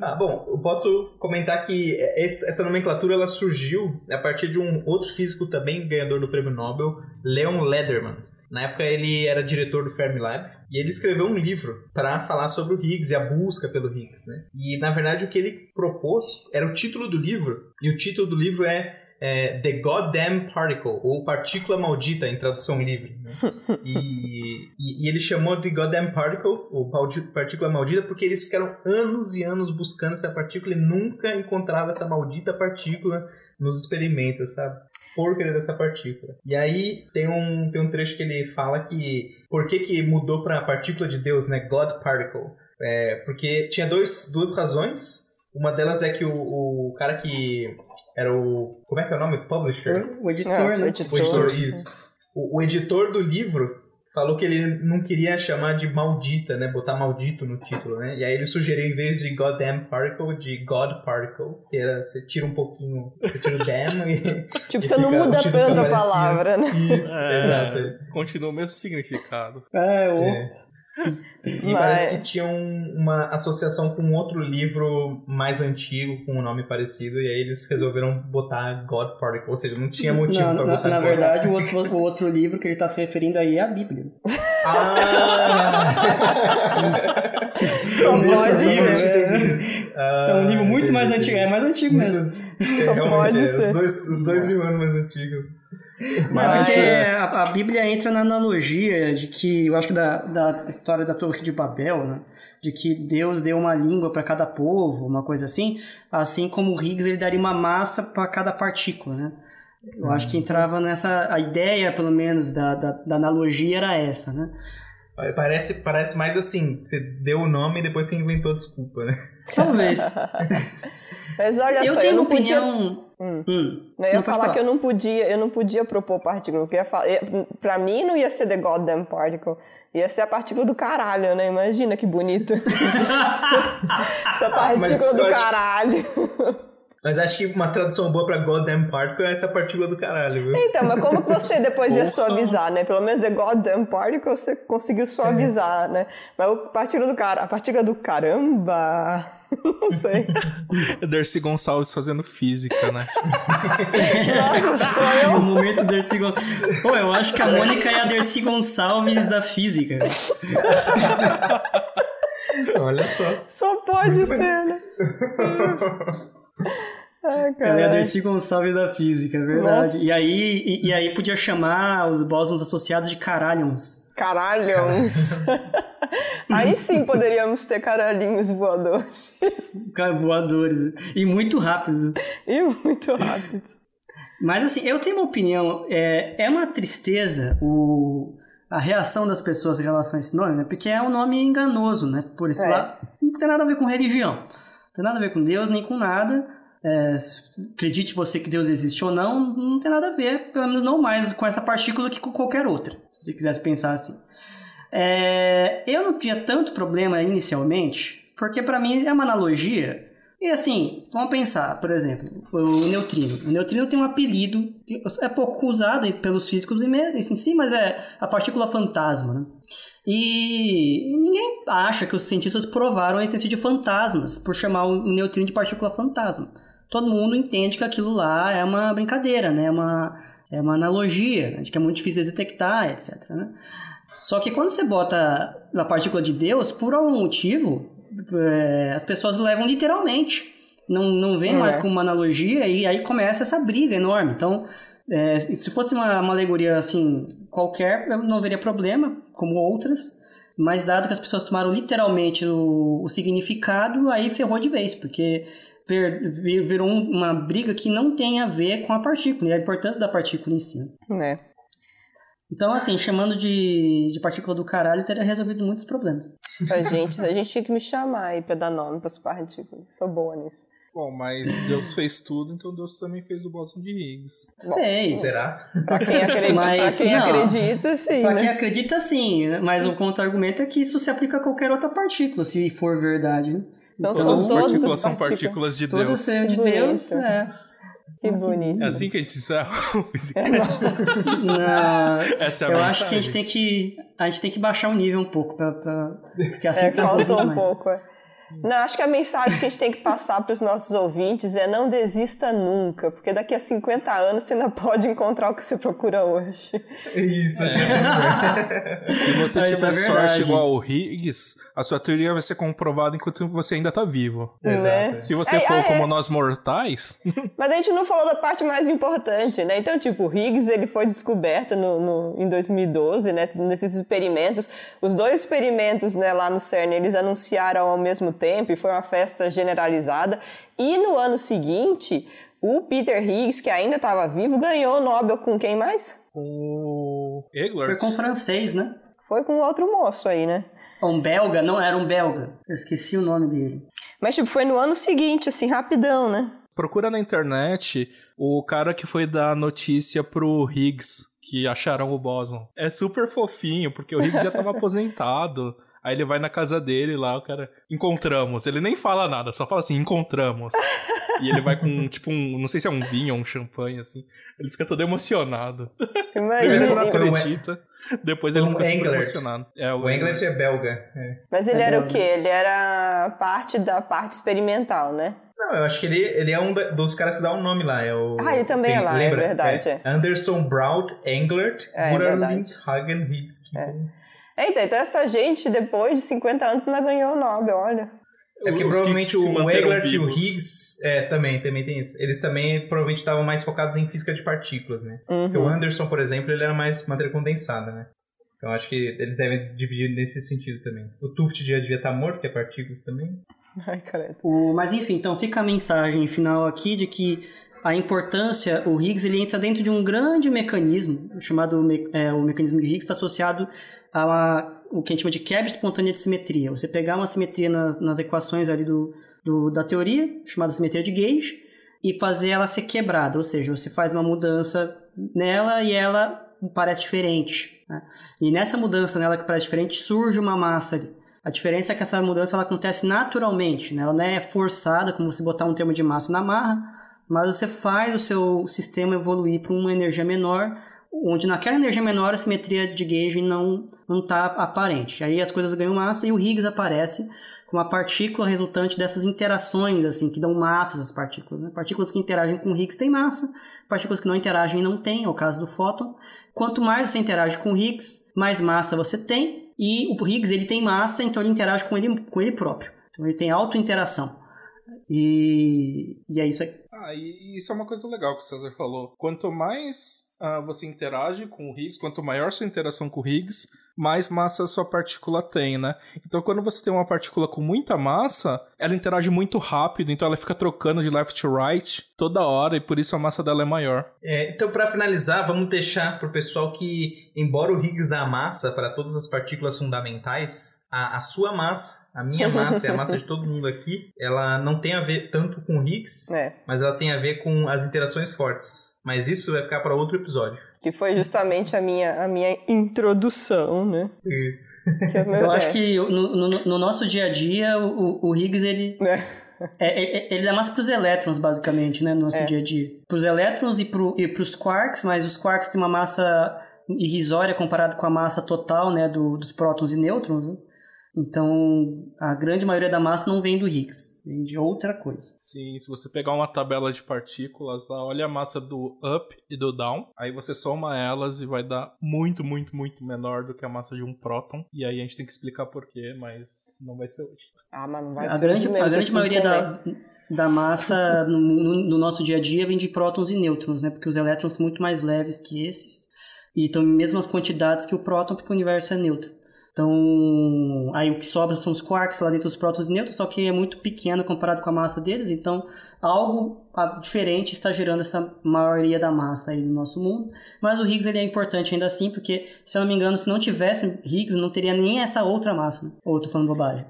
Ah, bom, eu posso comentar que essa nomenclatura ela surgiu a partir de um outro físico também ganhador do prêmio Nobel, Leon Lederman. Na época ele era diretor do Fermilab e ele escreveu um livro para falar sobre o Higgs e a busca pelo Higgs, né? E na verdade o que ele propôs era o título do livro e o título do livro é, é The Goddamn Particle ou Partícula Maldita em tradução livre. Né? E, e- e ele chamou de Goddamn Particle, ou partícula maldita, porque eles ficaram anos e anos buscando essa partícula e nunca encontravam essa maldita partícula nos experimentos, sabe? Porcaria dessa partícula. E aí tem um, tem um trecho que ele fala que por que, que mudou para partícula de Deus, né? God Particle. É, porque tinha dois, duas razões. Uma delas é que o, o cara que era o. Como é que é o nome? Publisher? O editor, né? o editor. O editor, isso. O, o editor do livro falou que ele não queria chamar de maldita, né? Botar maldito no título, né? E aí ele sugeriu, em vez de Goddamn Particle, de God Particle. Que era, você tira um pouquinho, você tira o damn e... Tipo, e você não fica- muda o título tanto a palavra, né? Isso, É, exato. Continua o mesmo significado. É, o... É. E Mas- parece que tinha um- uma associação com outro livro mais antigo, com um nome parecido, e aí eles resolveram botar God Particle. Ou seja, não tinha motivo Não, pra na, botar na God verdade, o outro, o outro livro que ele está se referindo aí é a Bíblia. Ah! Só Eu pode realmente ser. entendi isso. Ah, É um livro muito mais antigo, é mais antigo mesmo. É, realmente, é. Os dois, os dois mil anos mais antigos. Mas porque é, a, a Bíblia entra na analogia de que, eu acho que da, da história da Torre de Babel, né? De que Deus deu uma língua para cada povo, uma coisa assim. Assim como o Higgs ele daria uma massa para cada partícula, né? Eu acho que entrava nessa. A ideia, pelo menos, da, da, da analogia era essa, né? Parece, parece mais assim, você deu o nome e depois você inventou a desculpa, né? Talvez. Mas olha eu só, tenho eu não uma podia. opinião. Hum. Hum, Eu ia pode falar, que eu não podia, eu não podia propor partícula. Eu ia falar, pra mim não ia ser the goddamn particle. Ia ser a partícula do caralho, né? Imagina que bonito. Essa partícula Mas do eu acho- caralho. Mas acho que uma tradução boa pra Goddamn Particle é essa partícula do caralho, viu? Então, mas como que você depois ia suavizar, né? Pelo menos the goddamn particle você conseguiu suavizar, né? Mas a partícula do cara, a partícula do caramba. Não sei. Dercy Gonçalves fazendo física, né? Nossa, sou No eu. momento Dercy Gonçalves. Pô, eu acho que a Mônica é a Dercy Gonçalves da física. Olha só. Só pode ser, né? Ai, Ela é a. Dercy Gonçalves da física, é verdade. Nossa. E aí, e, e aí podia chamar os bósons associados de caralhons. Caralhos. Aí sim poderíamos ter caralhinhos voadores. Voadores. E muito rápidos. E muito rápidos. Mas assim, eu tenho uma opinião. É, é uma tristeza o, a reação das pessoas em relação a esse nome, né? Porque é um nome enganoso, né? Por esse É. lado. Não tem nada a ver com religião. Tem nada a ver com Deus, nem com nada. É, acredite você que Deus existe ou não, não tem nada a ver, pelo menos não mais com essa partícula que com qualquer outra, se você quisesse pensar assim. É, eu não tinha tanto problema inicialmente, porque para mim é uma analogia. E assim, vamos pensar, por exemplo, o neutrino. O neutrino tem um apelido, é pouco usado pelos físicos em si, mas é a partícula fantasma, né? E ninguém acha que os cientistas provaram a existência de fantasmas por chamar o neutrino de partícula fantasma. Todo mundo entende que aquilo lá é uma brincadeira, né? É uma, é uma analogia, né? de que é muito difícil de detectar, etc. Né? Só que quando você bota a partícula de Deus, por algum motivo, é, as pessoas levam literalmente. Não, não vem É. mais como uma analogia e aí começa essa briga enorme. Então, é, se fosse uma, uma alegoria assim qualquer, eu não veria problema, como outras. Mas dado que as pessoas tomaram literalmente o, o significado, aí ferrou de vez, porque virou um- uma briga que não tem a ver com a partícula, e a importância da partícula em si. Né? Então, assim, chamando de, de partícula do caralho, teria resolvido muitos problemas. A gente, a gente tinha que me chamar aí pra dar nome pras partículas. Sou boa nisso. Bom, mas Deus fez tudo, então Deus também fez o bóson de Higgs. Bom, Fez. Será? Pra quem acredita, Mas, pra quem não. acredita sim, Pra né? quem acredita, sim, né? mas o contra-argumento é que isso se aplica a qualquer outra partícula, se for verdade. né? Então, Todas as são todas partículas as são partículas. partículas de Todo Deus. ser de Bonito. Deus, é. Que bonito. É assim que a gente encerra o Física. Não, Essa é a eu mensagem. acho que a gente tem que a gente tem que baixar o nível um pouco pra, pra porque assim É, tá um demais. pouco. é. Não, acho que a mensagem que a gente tem que passar para os nossos ouvintes é não desista nunca, porque daqui a 50 anos você ainda pode encontrar o que você procura hoje. Isso, Se você Ah, isso tiver é sorte igual o Higgs, a sua teoria vai ser comprovada enquanto você ainda tá vivo. Né? Se você É, for é, como é. nós mortais, Mas a gente não falou da parte mais importante, né? Então, tipo, o Higgs ele foi descoberto no, no- em 2012, né? Nesses experimentos. Os dois experimentos né, lá no CERN, eles anunciaram ao mesmo tempo e foi uma festa generalizada. E no ano seguinte, o Peter Higgs, que ainda estava vivo, ganhou o Nobel com quem mais? o Foi Eglert. com o francês, né? Foi com outro moço aí, né? Um belga, não era um belga. Eu esqueci o nome dele. Mas, tipo, foi no ano seguinte, assim, rapidão, né? Procura na internet o cara que foi dar notícia pro Higgs que acharam o bóson. É super fofinho, porque o Higgs já tava aposentado. Aí ele vai na casa dele lá, o cara. Encontramos. Ele nem fala nada, só fala assim, encontramos. e ele vai com, tipo, um. Não sei se é um vinho ou um champanhe, assim. Ele fica todo emocionado. Primeiro ele não Imagina. acredita, depois ele O fica super Englert. emocionado. É, O Englert é belga. é. Mas ele É era o belga. quê? Ele era parte da parte experimental, né? Não, eu acho que ele, ele é um da- dos caras que dá o nome lá. É o, Ah, ele também é lá, é verdade, É Anderson Braut Englert É, é. Hagen Higgs. Eita, então essa gente, depois de 50 anos, ainda ganhou o Nobel, olha. É porque Os provavelmente o Englert e o. Higgs é, também, também tem isso. Eles também provavelmente estavam mais focados em física de partículas, né? Porque o Uhum. Anderson, por exemplo, ele era mais matéria condensada, né? Então acho que eles devem dividir nesse sentido também. O Tuft já devia estar morto, que é partículas também. Ai, caralho. O, mas enfim, então fica a mensagem final aqui de que a importância, o Higgs ele entra dentro de um grande mecanismo, chamado é, o mecanismo de Higgs, está associado a o que a gente chama de quebra espontânea de simetria. Você pegar uma simetria nas, nas equações ali do, do, da teoria, chamada simetria de Gauge, e fazer ela ser quebrada, ou seja, você faz uma mudança nela e ela parece diferente. Né? E nessa mudança nela que parece diferente, surge uma massa ali. A diferença é que essa mudança ela acontece naturalmente, né? ela não é forçada, como você botar um termo de massa na marra, mas você faz o seu sistema evoluir para uma energia menor, onde naquela energia menor a simetria de gauge não está aparente. Aí as coisas ganham massa e o Higgs aparece com uma partícula resultante dessas interações, assim, que dão massa às partículas. Né? Partículas que interagem com o Higgs têm massa, partículas que não interagem não têm, é o caso do fóton. Quanto mais você interage com o Higgs, mais massa você tem, e o Higgs ele tem massa, então ele interage com ele, com ele próprio. Então ele tem auto-interação. E, e é isso aí. Ah, e isso é uma coisa legal que o César falou. Quanto mais uh, você interage com o Higgs, quanto maior sua interação com o Higgs, mais massa a sua partícula tem, né? Então, quando você tem uma partícula com muita massa, ela interage muito rápido, então ela fica trocando de left to right toda hora e por isso a massa dela é maior. É, então, para finalizar, vamos deixar para o pessoal que, embora o Higgs dá massa para todas as partículas fundamentais, a, a sua massa a minha massa e a massa de todo mundo aqui, ela não tem a ver tanto com Higgs, é. mas ela tem a ver com as interações fortes. Mas isso vai ficar para outro episódio. Que foi justamente a minha, a minha introdução, né? Isso. É meu, Eu é. acho que no, no, no, nosso dia a dia, o, o Higgs, ele... É. É, é, ele dá massa para os elétrons, basicamente, né, no nosso é. dia a dia. Para os elétrons e para os quarks, mas os quarks têm uma massa irrisória comparado com a massa total, né, do, dos prótons e nêutrons. Né? Então, a grande maioria da massa não vem do Higgs, vem de outra coisa. Sim, se você pegar uma tabela de partículas lá, olha a massa do up e do down, aí você soma elas e vai dar muito, muito, muito menor do que a massa de um próton. E aí a gente tem que explicar porquê, mas não vai ser hoje. Ah, mas não vai a ser grande, A grande maioria da, da massa no, no, no, nosso dia a dia vem de prótons e nêutrons, né? Porque os elétrons são muito mais leves que esses e estão em mesmas quantidades que o próton, porque o universo é neutro. Então, aí o que sobra são os quarks lá dentro dos prótons e nêutrons, só que é muito pequeno comparado com a massa deles, então algo ah, diferente está gerando essa maioria da massa aí no nosso mundo. Mas o Higgs ele é importante ainda assim, porque, se eu não me engano, se não tivesse Higgs, não teria nem essa outra massa, né? Ou eu tô falando bobagem.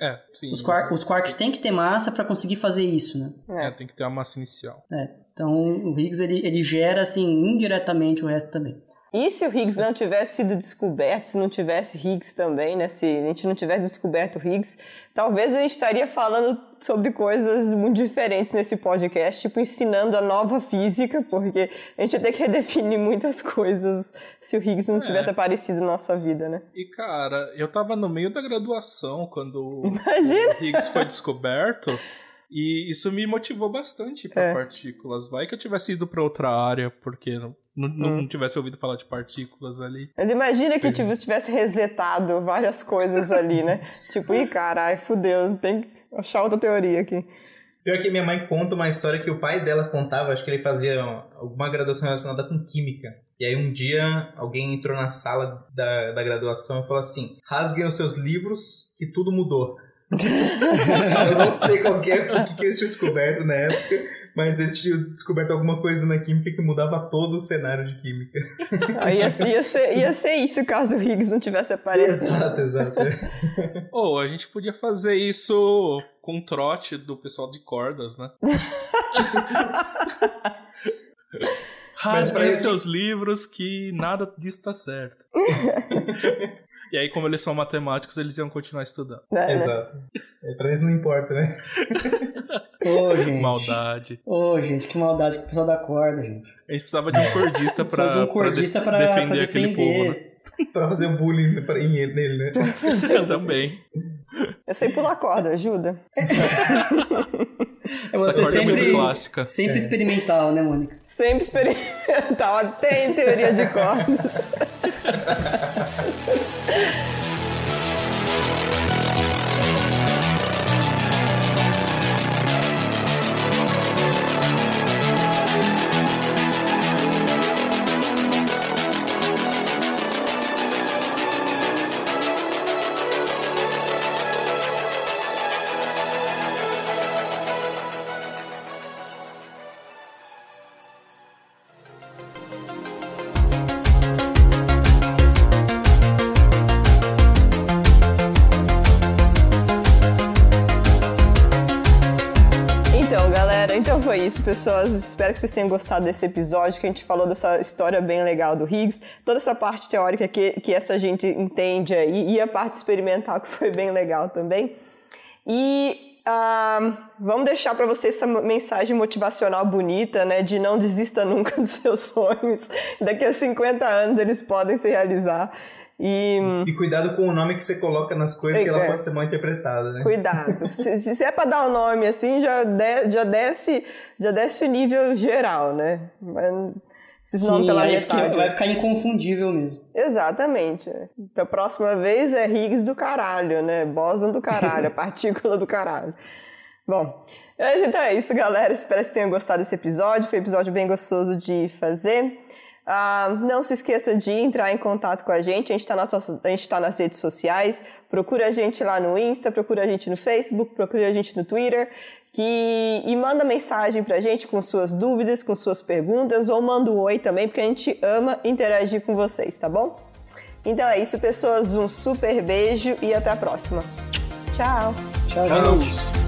É, sim. Os, quark, os quarks têm que ter massa para conseguir fazer isso, né? É, tem que ter a massa inicial. É. Então, o Higgs ele, ele gera, assim, indiretamente o resto também. E se o Higgs não tivesse sido descoberto, se não tivesse Higgs também, né? Se a gente não tivesse descoberto o Higgs, talvez a gente estaria falando sobre coisas muito diferentes nesse podcast, tipo ensinando a nova física, porque a gente ia ter que redefinir muitas coisas se o Higgs não tivesse é. aparecido na nossa vida, né? E cara, eu tava no meio da graduação quando Imagina. o Higgs foi descoberto. E isso me motivou bastante para é. partículas. Vai que eu tivesse ido para outra área, porque não, não, hum. não, tivesse ouvido falar de partículas ali. Mas imagina que tipo, tivesse resetado várias coisas ali, né? tipo, ih, caralho, fudeu, tem que achar outra teoria aqui. Pior que minha mãe conta uma história que o pai dela contava, acho que ele fazia alguma graduação relacionada com química. E aí um dia alguém entrou na sala da, da graduação e falou assim: rasguem os seus livros que tudo mudou. eu não sei qual que é, o que, que eles tinham descoberto na época, mas eles tinham descoberto alguma coisa na química que mudava todo o cenário de química. Aí ia, ia, ser, ia ser isso caso o Higgs não tivesse aparecido. Exato, exato. Ou oh, a gente podia fazer isso com trote do pessoal de cordas, né? Rasguem seus livros que nada disso tá certo. E aí, como eles são matemáticos, eles iam continuar estudando. É, né? Exato. É, pra eles não importa, né? Ô, gente. Maldade. Ô, gente, que maldade que o pessoal da corda, gente. A gente precisava de um cordista pra, de um cordista pra, pra, defender, pra defender aquele povo, né? pra fazer um bullying pra, nele, né? Eu também. Eu sei pular corda, ajuda. É Essa sempre, é muito clássica. Sempre é. experimental, né, Mônica? Sempre experimental, até em teoria de cordas. Yeah. pessoas. Espero que vocês tenham gostado desse episódio, que a gente falou dessa história bem legal do Higgs, toda essa parte teórica que, que essa gente entende aí, e a parte experimental que foi bem legal também. E uh, vamos deixar para vocês essa mensagem motivacional bonita, né? De não desista nunca dos seus sonhos. Daqui a 50 anos eles podem se realizar. E, e cuidado com o nome que você coloca nas coisas, é, que ela é. pode ser mal interpretada, né? Cuidado. se, se é para dar o um nome assim, já, de, já, desce, já desce o nível geral, né? Mas, esses Sim, nomes pela metade. Vai ficar inconfundível mesmo. Exatamente. Então, a próxima vez é Higgs do caralho, né? Bóson do caralho, a partícula do caralho. Bom, então é isso, galera. Espero que tenham gostado desse episódio. Foi um episódio bem gostoso de fazer. Uh, não se esqueça de entrar em contato com a gente. A gente está nas, tá nas redes sociais. Procura a gente lá no Insta, procura a gente no Facebook, procura a gente no Twitter. Que, e manda mensagem pra gente com suas dúvidas, com suas perguntas, ou manda um oi também, porque a gente ama interagir com vocês, tá bom? Então é isso, pessoas. Um super beijo e até a próxima. Tchau. Tchau. Tchau.